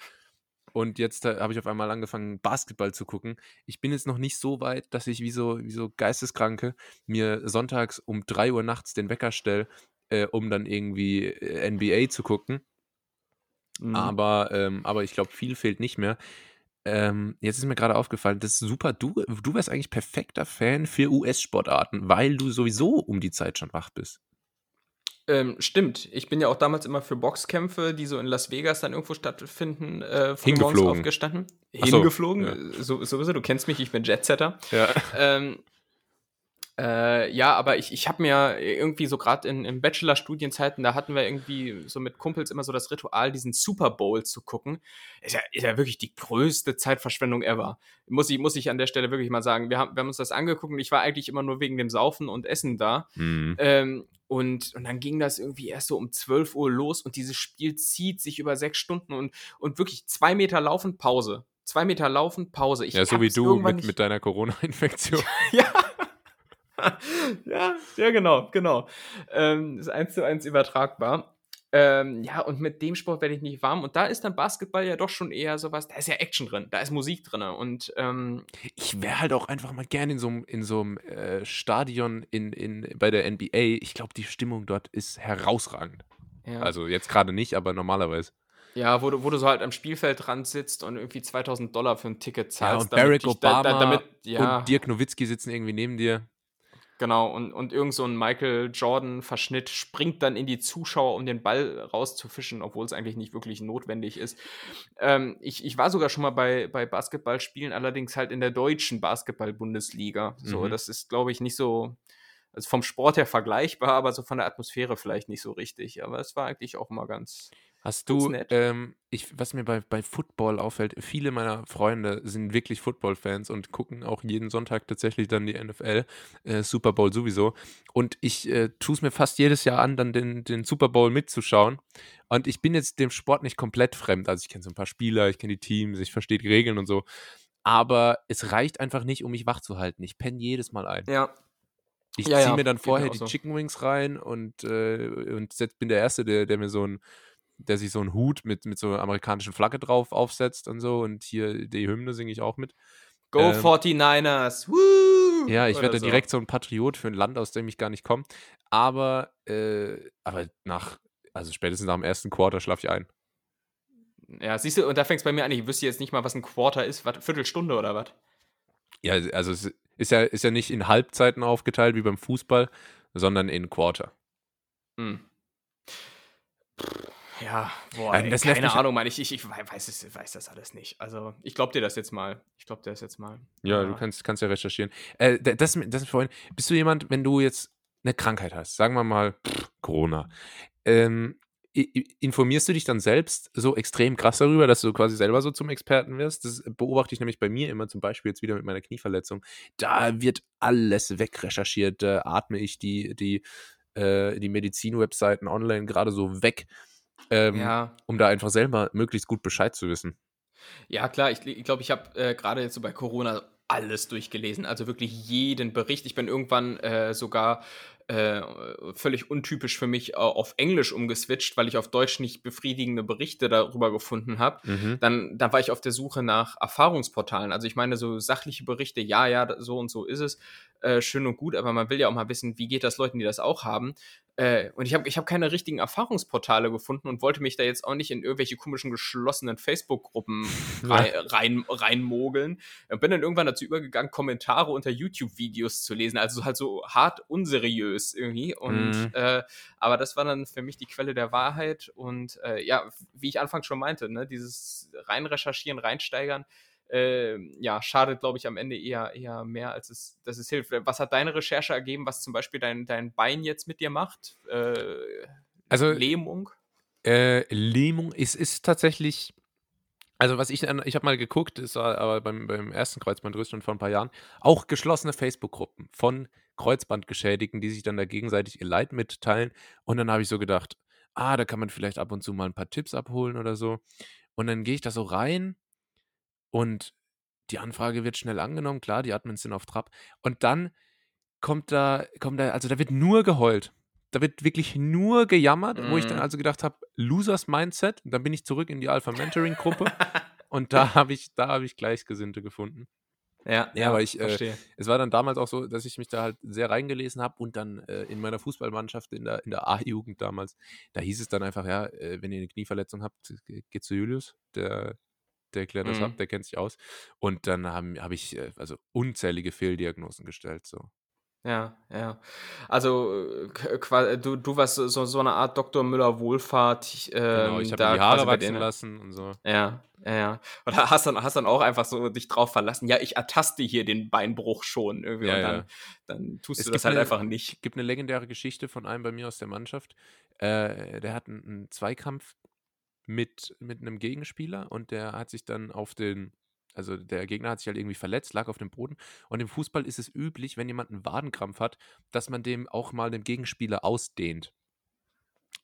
Und jetzt äh, habe ich auf einmal angefangen, Basketball zu gucken. Ich bin jetzt noch nicht so weit, dass ich wie so, wie so Geisteskranke mir sonntags um 3 Uhr nachts den Wecker stelle, äh, um dann irgendwie äh, NBA zu gucken. Mhm. Aber, ähm, aber ich glaube, viel fehlt nicht mehr. Ähm, jetzt ist mir gerade aufgefallen, das ist super. Du, du wärst eigentlich perfekter Fan für US-Sportarten, weil du sowieso um die Zeit schon wach bist. Ähm, stimmt. Ich bin ja auch damals immer für Boxkämpfe, die so in Las Vegas dann irgendwo stattfinden, äh, von morgens aufgestanden. Hingeflogen. Ja. So, sowieso, du kennst mich, ich bin Jetsetter. Ja. Ähm, äh, ja, aber ich, ich habe mir irgendwie so gerade in, in Bachelor-Studienzeiten, da hatten wir irgendwie so mit Kumpels immer so das Ritual, diesen Super Bowl zu gucken. Ist ja, ist ja wirklich die größte Zeitverschwendung ever. Muss ich, muss ich an der Stelle wirklich mal sagen. Wir haben, wir haben uns das angeguckt und ich war eigentlich immer nur wegen dem Saufen und Essen da. Mhm. Ähm, und, und dann ging das irgendwie erst so um 12 Uhr los und dieses Spiel zieht sich über sechs Stunden und, und wirklich zwei Meter laufen, Pause. Zwei Meter laufen, Pause. Ich ja, so wie du mit, mit deiner Corona-Infektion. ja. ja, ja, genau, genau. Ähm, ist eins zu eins übertragbar. Ähm, ja, und mit dem Sport werde ich nicht warm. Und da ist dann Basketball ja doch schon eher sowas, da ist ja Action drin, da ist Musik drin. Und ähm, ich wäre halt auch einfach mal gerne in so einem in so äh, Stadion in, in, bei der NBA. Ich glaube, die Stimmung dort ist herausragend. Ja. Also jetzt gerade nicht, aber normalerweise. Ja, wo du, wo du so halt am Spielfeldrand sitzt und irgendwie 2000 Dollar für ein Ticket zahlst. Ja, und Barack Obama da, da, damit, ja. und Dirk Nowitzki sitzen irgendwie neben dir. Genau, und, und irgend so ein Michael Jordan-Verschnitt springt dann in die Zuschauer, um den Ball rauszufischen, obwohl es eigentlich nicht wirklich notwendig ist. Ähm, ich, ich war sogar schon mal bei, bei Basketballspielen, allerdings halt in der deutschen Basketball-Bundesliga. So, mhm. das ist, glaube ich, nicht so, also vom Sport her vergleichbar, aber so von der Atmosphäre vielleicht nicht so richtig. Aber es war eigentlich auch immer ganz, Hast du, ähm, ich, was mir bei, bei Football auffällt, viele meiner Freunde sind wirklich Football-Fans und gucken auch jeden Sonntag tatsächlich dann die NFL, äh, Super Bowl sowieso. Und ich äh, tue es mir fast jedes Jahr an, dann den, den Super Bowl mitzuschauen. Und ich bin jetzt dem Sport nicht komplett fremd. Also ich kenne so ein paar Spieler, ich kenne die Teams, ich verstehe die Regeln und so. Aber es reicht einfach nicht, um mich wach zu halten. Ich penne jedes Mal ein. Ja, ich ja, ziehe ja, mir dann vorher die so. Chicken Wings rein und, äh, und bin der Erste, der, der mir so ein der sich so einen Hut mit, mit so einer amerikanischen Flagge drauf aufsetzt und so. Und hier die Hymne singe ich auch mit. Go ähm, 49ers! Woo! Ja, ich werde so. direkt so ein Patriot für ein Land, aus dem ich gar nicht komme. Aber, äh, aber nach, also spätestens nach dem ersten Quarter schlafe ich ein. Ja, siehst du, und da fängt es bei mir an, ich wüsste jetzt nicht mal, was ein Quarter ist. Was, Viertelstunde oder was? Ja, also es ist ja, ist ja nicht in Halbzeiten aufgeteilt wie beim Fußball, sondern in Quarter. Hm. Ja, boah, ey, das keine Ahnung, Mann. Ich, ich, ich weiß, es, weiß das alles nicht. Also, ich glaube dir das jetzt mal. Ich glaube dir das jetzt mal. Ja, ja, du kannst, kannst ja recherchieren. Äh, das, das vorhin, bist du jemand, wenn du jetzt eine Krankheit hast, sagen wir mal pff, Corona, ähm, informierst du dich dann selbst so extrem krass darüber, dass du quasi selber so zum Experten wirst? Das beobachte ich nämlich bei mir immer, zum Beispiel jetzt wieder mit meiner Knieverletzung. Da wird alles wegrecherchiert, da atme ich die, die, äh, die Medizin-Webseiten online gerade so weg, ähm, ja. um da einfach selber möglichst gut Bescheid zu wissen. Ja, klar, ich glaube, ich, glaub, ich habe äh, gerade jetzt so bei Corona alles durchgelesen, also wirklich jeden Bericht. Ich bin irgendwann äh, sogar äh, völlig untypisch für mich auf Englisch umgeswitcht, weil ich auf Deutsch nicht befriedigende Berichte darüber gefunden habe. Mhm. Dann, dann war ich auf der Suche nach Erfahrungsportalen. Also ich meine, so sachliche Berichte, ja, ja, so und so ist es, äh, schön und gut, aber man will ja auch mal wissen, wie geht das Leuten, die das auch haben. Äh, und ich habe ich hab keine richtigen Erfahrungsportale gefunden und wollte mich da jetzt auch nicht in irgendwelche komischen geschlossenen Facebook-Gruppen rein, rein, reinmogeln. Und bin dann irgendwann dazu übergegangen, Kommentare unter YouTube-Videos zu lesen. Also halt so hart unseriös irgendwie. Und mhm. äh, aber das war dann für mich die Quelle der Wahrheit. Und äh, ja, wie ich anfangs schon meinte, ne, dieses reinrecherchieren, reinsteigern, äh, ja, schadet, glaube ich, am Ende eher, eher mehr, als es, dass es hilft. Was hat deine Recherche ergeben, was zum Beispiel dein, dein Bein jetzt mit dir macht? Äh, also Lähmung? Äh, Lähmung ist, ist tatsächlich. Also was ich, ich habe mal geguckt, war aber beim, beim ersten Kreuzbandriss schon vor ein paar Jahren, auch geschlossene Facebook-Gruppen von Kreuzbandgeschädigten, die sich dann da gegenseitig ihr Leid mitteilen. Und dann habe ich so gedacht, ah, da kann man vielleicht ab und zu mal ein paar Tipps abholen oder so. Und dann gehe ich da so rein und die Anfrage wird schnell angenommen, klar, die Admins sind auf Trab. Und dann kommt da, kommt da, also da wird nur geheult. Da wird wirklich nur gejammert, mm. wo ich dann mhm. also gedacht habe, Losers Mindset. Und dann bin ich zurück in die Alpha Mentoring Gruppe und da habe ich, da habe ich Gleichgesinnte gefunden. Ja, ja, aber ich, äh, es war dann damals auch so, dass ich mich da halt sehr reingelesen habe und dann äh, in meiner Fußballmannschaft in der, in der A-Jugend damals, da hieß es dann einfach, ja, äh, wenn ihr eine Knieverletzung habt, geht zu Julius, der der klärt das mhm. ab, der kennt sich aus. Und dann habe hab ich äh, also unzählige Fehldiagnosen gestellt. So. Ja, ja. Also äh, du, du warst so, so eine Art Dr. Müller-Wohlfahrt. Ähm, genau, ich habe die Haare wachsen lassen und so. Ja, ja, ja. Und hast dann, hast dann auch einfach so dich drauf verlassen, ja, ich ertaste hier den Beinbruch schon irgendwie. Ja, und dann, ja. dann tust es du das halt eine, einfach nicht. Es gibt eine legendäre Geschichte von einem bei mir aus der Mannschaft. Äh, der hat einen, einen Zweikampf mit, mit einem Gegenspieler und der hat sich dann auf den, also der Gegner hat sich halt irgendwie verletzt, lag auf dem Boden. Und im Fußball ist es üblich, wenn jemand einen Wadenkrampf hat, dass man dem auch mal dem Gegenspieler ausdehnt.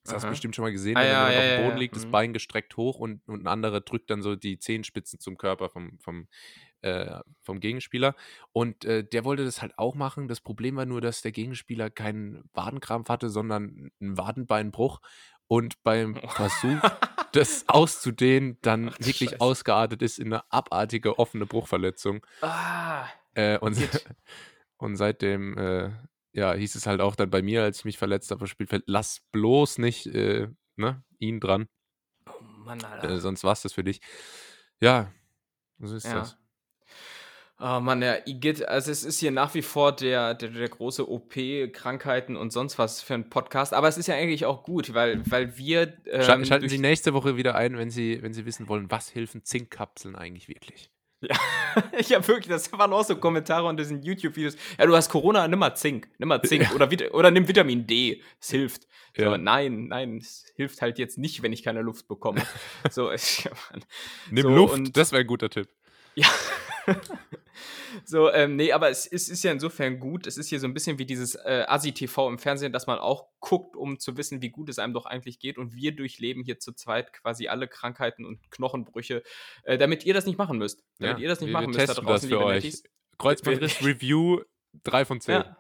Das hast du bestimmt schon mal gesehen, ah, wenn ja, jemand ja, auf dem Boden ja, liegt, das mhm. Bein gestreckt hoch und, und ein anderer drückt dann so die Zehenspitzen zum Körper vom, vom, äh, vom Gegenspieler. Und äh, der wollte das halt auch machen. Das Problem war nur, dass der Gegenspieler keinen Wadenkrampf hatte, sondern einen Wadenbeinbruch. Und beim Versuch, das auszudehnen, dann Ach, wirklich Scheiße. ausgeartet ist in eine abartige offene Bruchverletzung. Ah, äh, und, und seitdem äh, ja, hieß es halt auch dann bei mir, als ich mich verletzt habe, Spielfeld, lass bloß nicht äh, ne, ihn dran. Oh Mann, Alter. Äh, sonst war es das für dich. Ja, so ist ja. das. Oh Mann, ja, Igitt, also es ist hier nach wie vor der, der, der große OP, Krankheiten und sonst was für ein Podcast, aber es ist ja eigentlich auch gut, weil, weil wir. Ähm, Schalten Sie nächste Woche wieder ein, wenn Sie, wenn Sie wissen wollen, was helfen Zinkkapseln eigentlich wirklich? Ja, ich habe wirklich, das waren auch so Kommentare unter diesen YouTube-Videos. Ja, du hast Corona, nimm mal Zink, nimm mal Zink oder, oder nimm Vitamin D, es hilft. So, ja. Nein, nein, es hilft halt jetzt nicht, wenn ich keine Luft bekomme. So, ich, nimm so, Luft, und, das wäre ein guter Tipp. Ja. so, ähm, nee, aber es, es, ist ja insofern gut. Es ist hier so ein bisschen wie dieses äh, Asi-TV im Fernsehen, dass man auch guckt, um zu wissen, wie gut es einem doch eigentlich geht. Und wir durchleben hier zu zweit quasi alle Krankheiten und Knochenbrüche, äh, damit ihr das nicht machen müsst. Damit ja, ihr das nicht wir, machen wir müsst da draußen, für euch. Kreuzbandriss Review 3 von 10. Ja.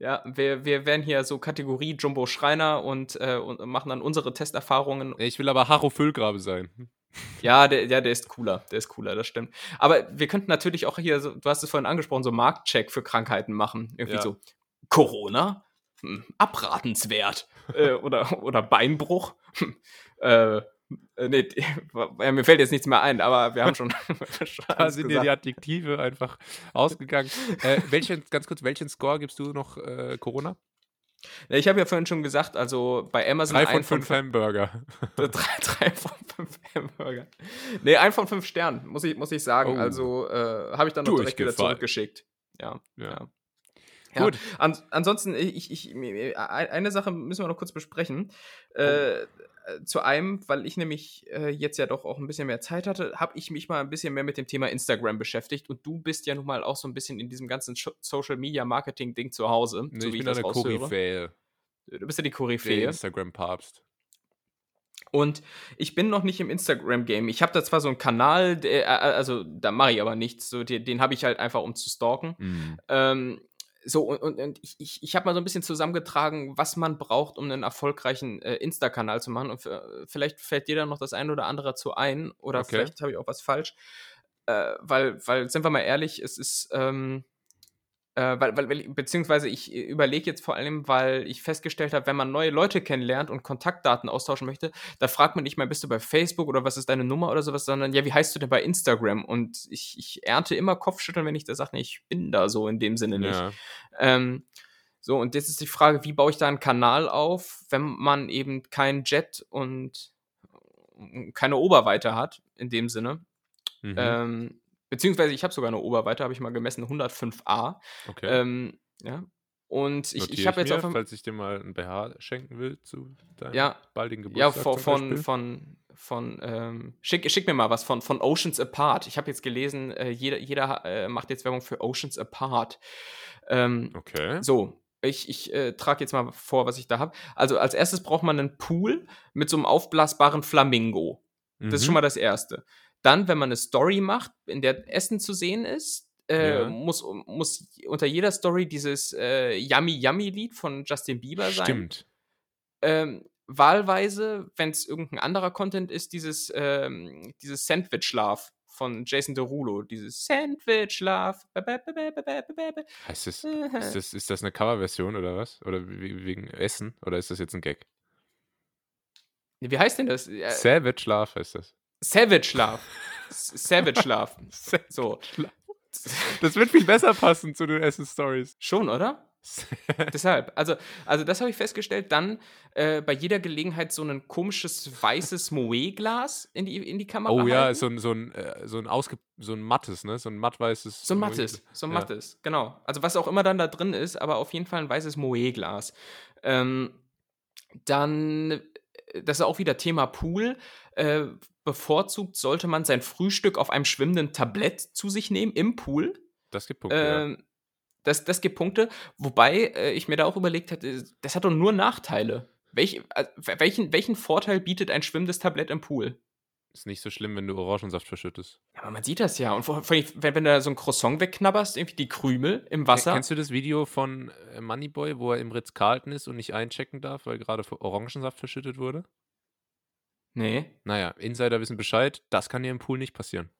Ja, wir, wir werden hier so Kategorie Jumbo Schreiner und, äh, und machen dann unsere Testerfahrungen. Ich will aber Haro Füllgrabe sein. Ja, der, ja, der ist cooler, der ist cooler, das stimmt. Aber wir könnten natürlich auch hier, so, du hast es vorhin angesprochen, so Marktcheck für Krankheiten machen. Irgendwie ja. so Corona, hm, abratenswert. äh, oder, oder Beinbruch, hm, äh, Äh, nee, mir fällt jetzt nichts mehr ein, aber wir haben schon. schon da sind dir die Adjektive einfach ausgegangen. äh, welchen, ganz kurz, welchen Score gibst du noch äh, Corona? Ich habe ja vorhin schon gesagt, also bei Amazon. Drei von fünf Hamburger. Drei, drei, von fünf Hamburger. Nee, ein von fünf Sternen, muss ich, muss ich sagen. Oh. Also äh, habe ich dann noch direkt wieder zurückgeschickt. Ja, ja. ja. Ja, Gut. An, ansonsten, ich, ich, eine Sache müssen wir noch kurz besprechen. Oh. Äh, zu einem, weil ich nämlich äh, jetzt ja doch auch ein bisschen mehr Zeit hatte, habe ich mich mal ein bisschen mehr mit dem Thema Instagram beschäftigt und du bist ja nun mal auch so ein bisschen in diesem ganzen Social Media Marketing Ding zu Hause. Nee, so ich bin ich eine Koryphäe. Du bist ja die Koryphäe. Instagram-Papst. Und ich bin noch nicht im Instagram-Game. Ich habe da zwar so einen Kanal, der, äh, also da mache ich aber nichts. So, den, den habe ich halt einfach, um zu stalken. Mhm. Ähm, so, und, und, und ich, ich, ich habe mal so ein bisschen zusammengetragen, was man braucht, um einen erfolgreichen äh, Insta-Kanal zu machen. Und vielleicht fällt dir da noch das eine oder andere zu ein, oder okay. vielleicht habe ich auch was falsch. Äh, weil, weil, sind wir mal ehrlich, es ist, ähm, äh, weil, weil, beziehungsweise ich äh, überlege jetzt vor allem, weil ich festgestellt habe, wenn man neue Leute kennenlernt und Kontaktdaten austauschen möchte, da fragt man nicht mehr, bist du bei Facebook oder was ist deine Nummer oder sowas, sondern ja, wie heißt du denn bei Instagram? Und ich, ich ernte immer Kopfschütteln, wenn ich da sage, nee, ich bin da so in dem Sinne nicht. Ja. Ähm, so, und jetzt ist die Frage, wie baue ich da einen Kanal auf, wenn man eben kein Jet und keine Oberweite hat, in dem Sinne. Mhm. Ähm, Beziehungsweise ich habe sogar eine Oberweite, habe ich mal gemessen, 105a. Okay. Ähm, ja. Und ich, ich habe jetzt mir, auf falls ich dir mal ein BH schenken will zu deinem ja, baldigen Geburtstag. Ja, von, von, von, von ähm, schick, schick mir mal was von, von Oceans Apart. Ich habe jetzt gelesen, äh, jeder, jeder äh, macht jetzt Werbung für Oceans Apart. Ähm, okay. So, ich, ich äh, trage jetzt mal vor, was ich da habe. Also als erstes braucht man einen Pool mit so einem aufblasbaren Flamingo. Das mhm. ist schon mhm. mal das Erste. Dann, wenn man eine Story macht, in der Essen zu sehen ist, äh, ja. muss, muss unter jeder Story dieses äh, Yummy Yummy Lied von Justin Bieber sein. Stimmt. Ähm, wahlweise, wenn es irgendein anderer Content ist, dieses, ähm, dieses Sandwich Love von Jason Derulo, dieses Sandwich Love. Heißt das, ist, das, ist das eine Coverversion oder was? Oder wegen Essen? Oder ist das jetzt ein Gag? Wie heißt denn das? Savage Love heißt das. Savage Love. Savage Love. so. Das wird viel besser passen zu den Essen-Stories. Schon, oder? Deshalb, also, also das habe ich festgestellt. Dann äh, bei jeder Gelegenheit so ein komisches weißes Moe-Glas in die, in die Kamera. Oh ja, so ein, so ein, äh, so ein, ausge so ein mattes, ne? So ein mattweißes. So ein mattes, so ein mattes, ja. genau. Also was auch immer dann da drin ist, aber auf jeden Fall ein weißes Moe-Glas. Ähm, dann, äh, das ist auch wieder Thema Pool. Äh, bevorzugt sollte man sein Frühstück auf einem schwimmenden Tablett zu sich nehmen im Pool. Das gibt Punkte. Äh, ja. das, das gibt Punkte. Wobei äh, ich mir da auch überlegt hatte, das hat doch nur Nachteile. Welch, äh, welchen, welchen Vorteil bietet ein schwimmendes Tablett im Pool? Ist nicht so schlimm, wenn du Orangensaft verschüttest. Ja, aber man sieht das ja. Und vor, vor, wenn, wenn du da so ein Croissant wegknabberst, irgendwie die Krümel im Wasser. Kennst du das Video von äh, Moneyboy, wo er im Ritz-Carlton ist und nicht einchecken darf, weil gerade Orangensaft verschüttet wurde? Nee. Naja, Insider wissen Bescheid, das kann dir im Pool nicht passieren.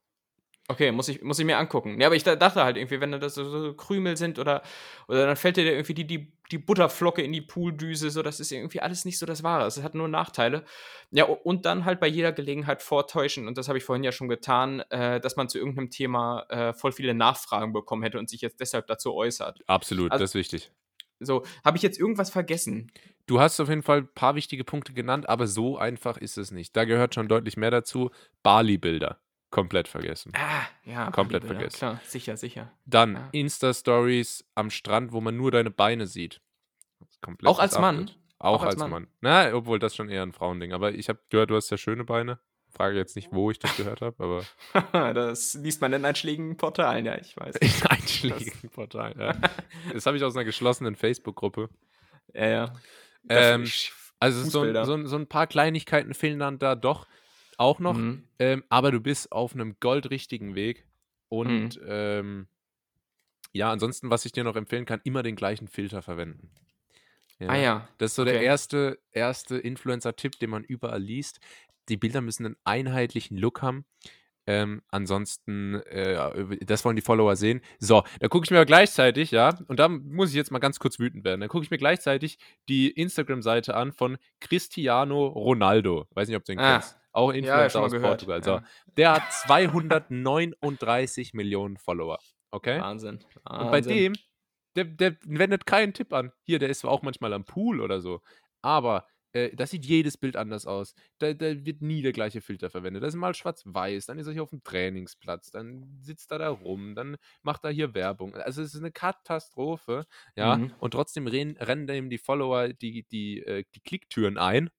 Okay, muss ich, muss ich mir angucken. Ja, aber ich dachte halt irgendwie, wenn das so, so Krümel sind oder, oder dann fällt dir irgendwie die, die, die Butterflocke in die Pooldüse, so, das ist irgendwie alles nicht so das Wahre. Es hat nur Nachteile. Ja, und dann halt bei jeder Gelegenheit vortäuschen, und das habe ich vorhin ja schon getan, äh, dass man zu irgendeinem Thema äh, voll viele Nachfragen bekommen hätte und sich jetzt deshalb dazu äußert. Absolut, also, das ist wichtig. So, habe ich jetzt irgendwas vergessen? Du hast auf jeden Fall ein paar wichtige Punkte genannt, aber so einfach ist es nicht. Da gehört schon deutlich mehr dazu. Bali-Bilder. Komplett vergessen. Ah, ja. Komplett vergessen. Klar, sicher, sicher. Dann ja. Insta-Stories am Strand, wo man nur deine Beine sieht. Komplett Auch als Mann? Auch, Auch als, als Mann. Mann. Na, obwohl das schon eher ein Frauending. Aber ich habe gehört, du hast ja schöne Beine. Frage jetzt nicht, wo ich das gehört habe, aber. das liest man in einschlägigen Portalen, ja, ich weiß. In einschlägigen Portalen, ja. das habe ich aus einer geschlossenen Facebook-Gruppe. Ja, ja. Ähm, also so, so, so, ein paar Kleinigkeiten fehlen dann da doch auch noch. Mhm. Ähm, aber du bist auf einem goldrichtigen Weg. Und mhm. ähm, ja, ansonsten, was ich dir noch empfehlen kann, immer den gleichen Filter verwenden. Ja. Ah ja. Das ist so okay. der erste, erste Influencer-Tipp, den man überall liest die Bilder müssen einen einheitlichen Look haben. Ähm, ansonsten, äh, das wollen die Follower sehen. So, da gucke ich mir gleichzeitig, ja, und da muss ich jetzt mal ganz kurz wütend werden. Dann gucke ich mir gleichzeitig die Instagram-Seite an von Cristiano Ronaldo. Weiß nicht, ob du den ah, kennst. Auch Ja, Influencer mal aus gehört. Portugal. So. Ja. Der hat 239 Millionen Follower. Okay? Wahnsinn. Und bei Wahnsinn. dem, der, der wendet keinen Tipp an. Hier, der ist zwar auch manchmal am Pool oder so, aber äh, das sieht jedes Bild anders aus. Da, da wird nie der gleiche Filter verwendet. Das ist mal schwarz-weiß, dann ist er hier auf dem Trainingsplatz, dann sitzt er da rum, dann macht er hier Werbung. Also es ist eine Katastrophe, ja. Mhm. Und trotzdem rennen, rennen ihm die Follower die, die, äh, die Klicktüren ein.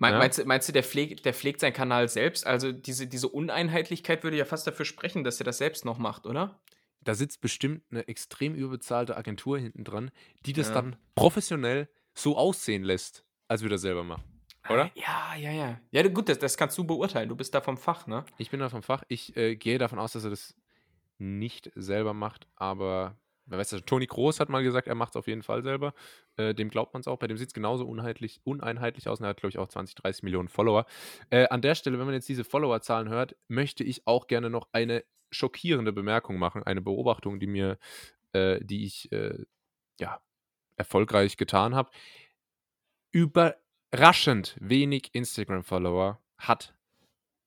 Ja. meinst, du, meinst du, der pflegt, der pflegt seinen Kanal selbst? Also diese, diese Uneinheitlichkeit würde ja fast dafür sprechen, dass er das selbst noch macht, oder? Da sitzt bestimmt eine extrem überbezahlte Agentur hinten dran, die das Ja. dann professionell so aussehen lässt, als würde er selber machen. Oder? Ja, ja, ja. Ja, gut, das, das kannst du beurteilen. Du bist da vom Fach, ne? Ich bin da vom Fach. Ich äh, gehe davon aus, dass er das nicht selber macht, aber wer weiß das, Toni Kroos hat mal gesagt, er macht es auf jeden Fall selber. Äh, dem glaubt man es auch. Bei dem sieht es genauso uneinheitlich, uneinheitlich aus und er hat, glaube ich, auch 20, 30 Millionen Follower. Äh, an der Stelle, wenn man jetzt diese Followerzahlen hört, möchte ich auch gerne noch eine schockierende Bemerkung machen, eine Beobachtung, die mir, äh, die ich äh, ja, erfolgreich getan habe. Überraschend wenig Instagram-Follower hat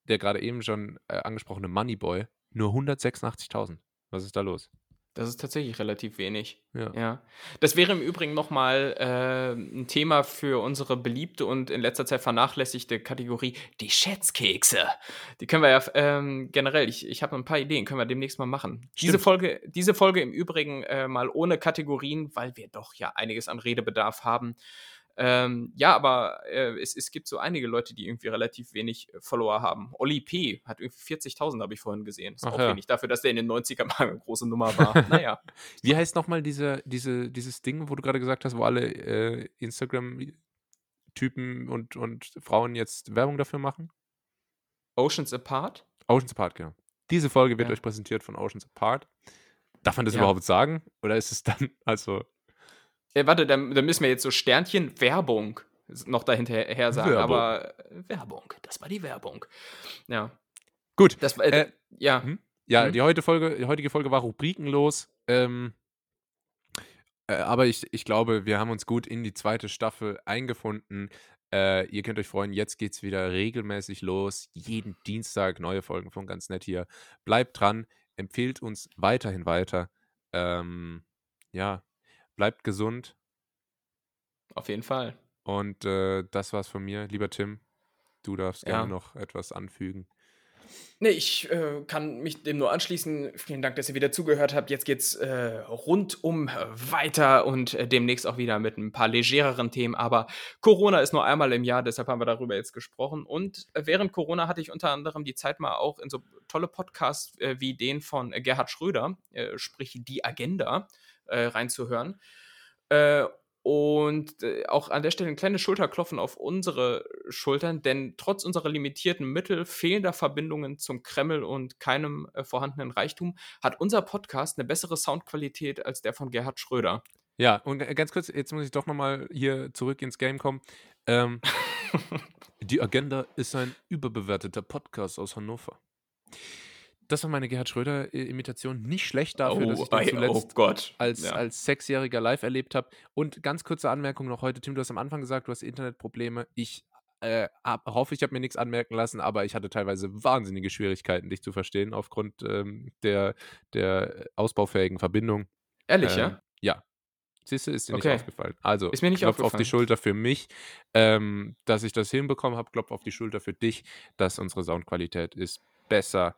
der gerade eben schon äh, angesprochene Moneyboy nur 186.000. Was ist da los? Das ist tatsächlich relativ wenig. Ja. Ja. Das wäre im Übrigen nochmal äh, ein Thema für unsere beliebte und in letzter Zeit vernachlässigte Kategorie, die Schätzkekse. Die können wir ja ähm, generell, ich, ich habe ein paar Ideen, können wir demnächst mal machen. Diese. Folge, diese Folge im Übrigen äh, mal ohne Kategorien, weil wir doch ja einiges an Redebedarf haben. Ähm, ja, aber äh, es, es gibt so einige Leute, die irgendwie relativ wenig äh, Follower haben. Oli P. hat irgendwie 40.000, habe ich vorhin gesehen. Ist Ach auch ja. wenig dafür, dass der in den 90ern mal eine große Nummer war. naja. Wie heißt nochmal diese, diese, dieses Ding, wo du gerade gesagt hast, wo alle äh, Instagram-Typen und, und Frauen jetzt Werbung dafür machen? Oceans Apart? Oceans Apart, genau. Diese Folge wird Ja. euch präsentiert von Oceans Apart. Darf man das Ja. überhaupt sagen? Oder ist es dann, also, Äh, warte, dann, dann müssen wir jetzt so Sternchen Werbung noch dahinter her sagen. Werbung. Aber äh, Werbung, das war die Werbung. Ja. gut. Das war, äh, Äh, ja. hm? Ja, Mhm. die, heute Folge, die heutige Folge war rubrikenlos. Ähm, äh, aber ich, ich glaube, wir haben uns gut in die zweite Staffel eingefunden. Äh, ihr könnt euch freuen, jetzt geht es wieder regelmäßig los. Jeden Dienstag neue Folgen von ganz nett hier. Bleibt dran, empfehlt uns weiterhin weiter. Ähm, ja, bleibt gesund. Auf jeden Fall. Und äh, das war's von mir. Lieber Tim, du darfst Ja. gerne noch etwas anfügen. Nee, ich äh, kann mich dem nur anschließen. Vielen Dank, dass ihr wieder zugehört habt. Jetzt geht's äh, rundum äh, weiter und äh, demnächst auch wieder mit ein paar legereren Themen. Aber Corona ist nur einmal im Jahr, deshalb haben wir darüber jetzt gesprochen. Und äh, während Corona hatte ich unter anderem die Zeit mal auch in so tolle Podcasts äh, wie den von Gerhard Schröder, sprich die Agenda, äh, reinzuhören. Äh, und äh, auch an der Stelle ein kleines Schulterklopfen auf unsere Schultern, denn trotz unserer limitierten Mittel, fehlender Verbindungen zum Kreml und keinem äh, vorhandenen Reichtum, hat unser Podcast eine bessere Soundqualität als der von Gerhard Schröder. Ja, und g- ganz kurz, jetzt muss ich doch nochmal hier zurück ins Game kommen. Ähm, die Agenda ist ein überbewerteter Podcast aus Hannover. Das war meine Gerhard Schröder-Imitation. Nicht schlecht dafür, dass ich ei, zuletzt Gott. als, Ja. als Sechsjähriger live erlebt habe. Und ganz kurze Anmerkung noch heute. Tim, du hast am Anfang gesagt, du hast Internetprobleme. Ich äh, hab, hoffe, ich habe mir nichts anmerken lassen, aber ich hatte teilweise wahnsinnige Schwierigkeiten, dich zu verstehen, aufgrund ähm, der, der ausbaufähigen Verbindung. Ehrlich, Ähm, ja? Ja. Siehst du, ist dir nicht Okay. aufgefallen. Also, Ist mir nicht Klopf auf die. Schulter für mich, ähm, dass ich das hinbekommen habe. Klopf auf die Schulter für dich, dass unsere Soundqualität ist besser.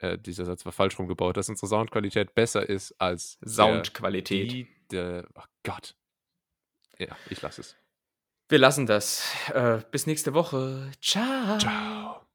Äh, dieser Satz war falsch rumgebaut, dass unsere Soundqualität besser ist als der- Soundqualität. die, der, oh Gott. Ja, ich lasse es. Wir lassen das. Äh, bis nächste Woche. Ciao. Ciao.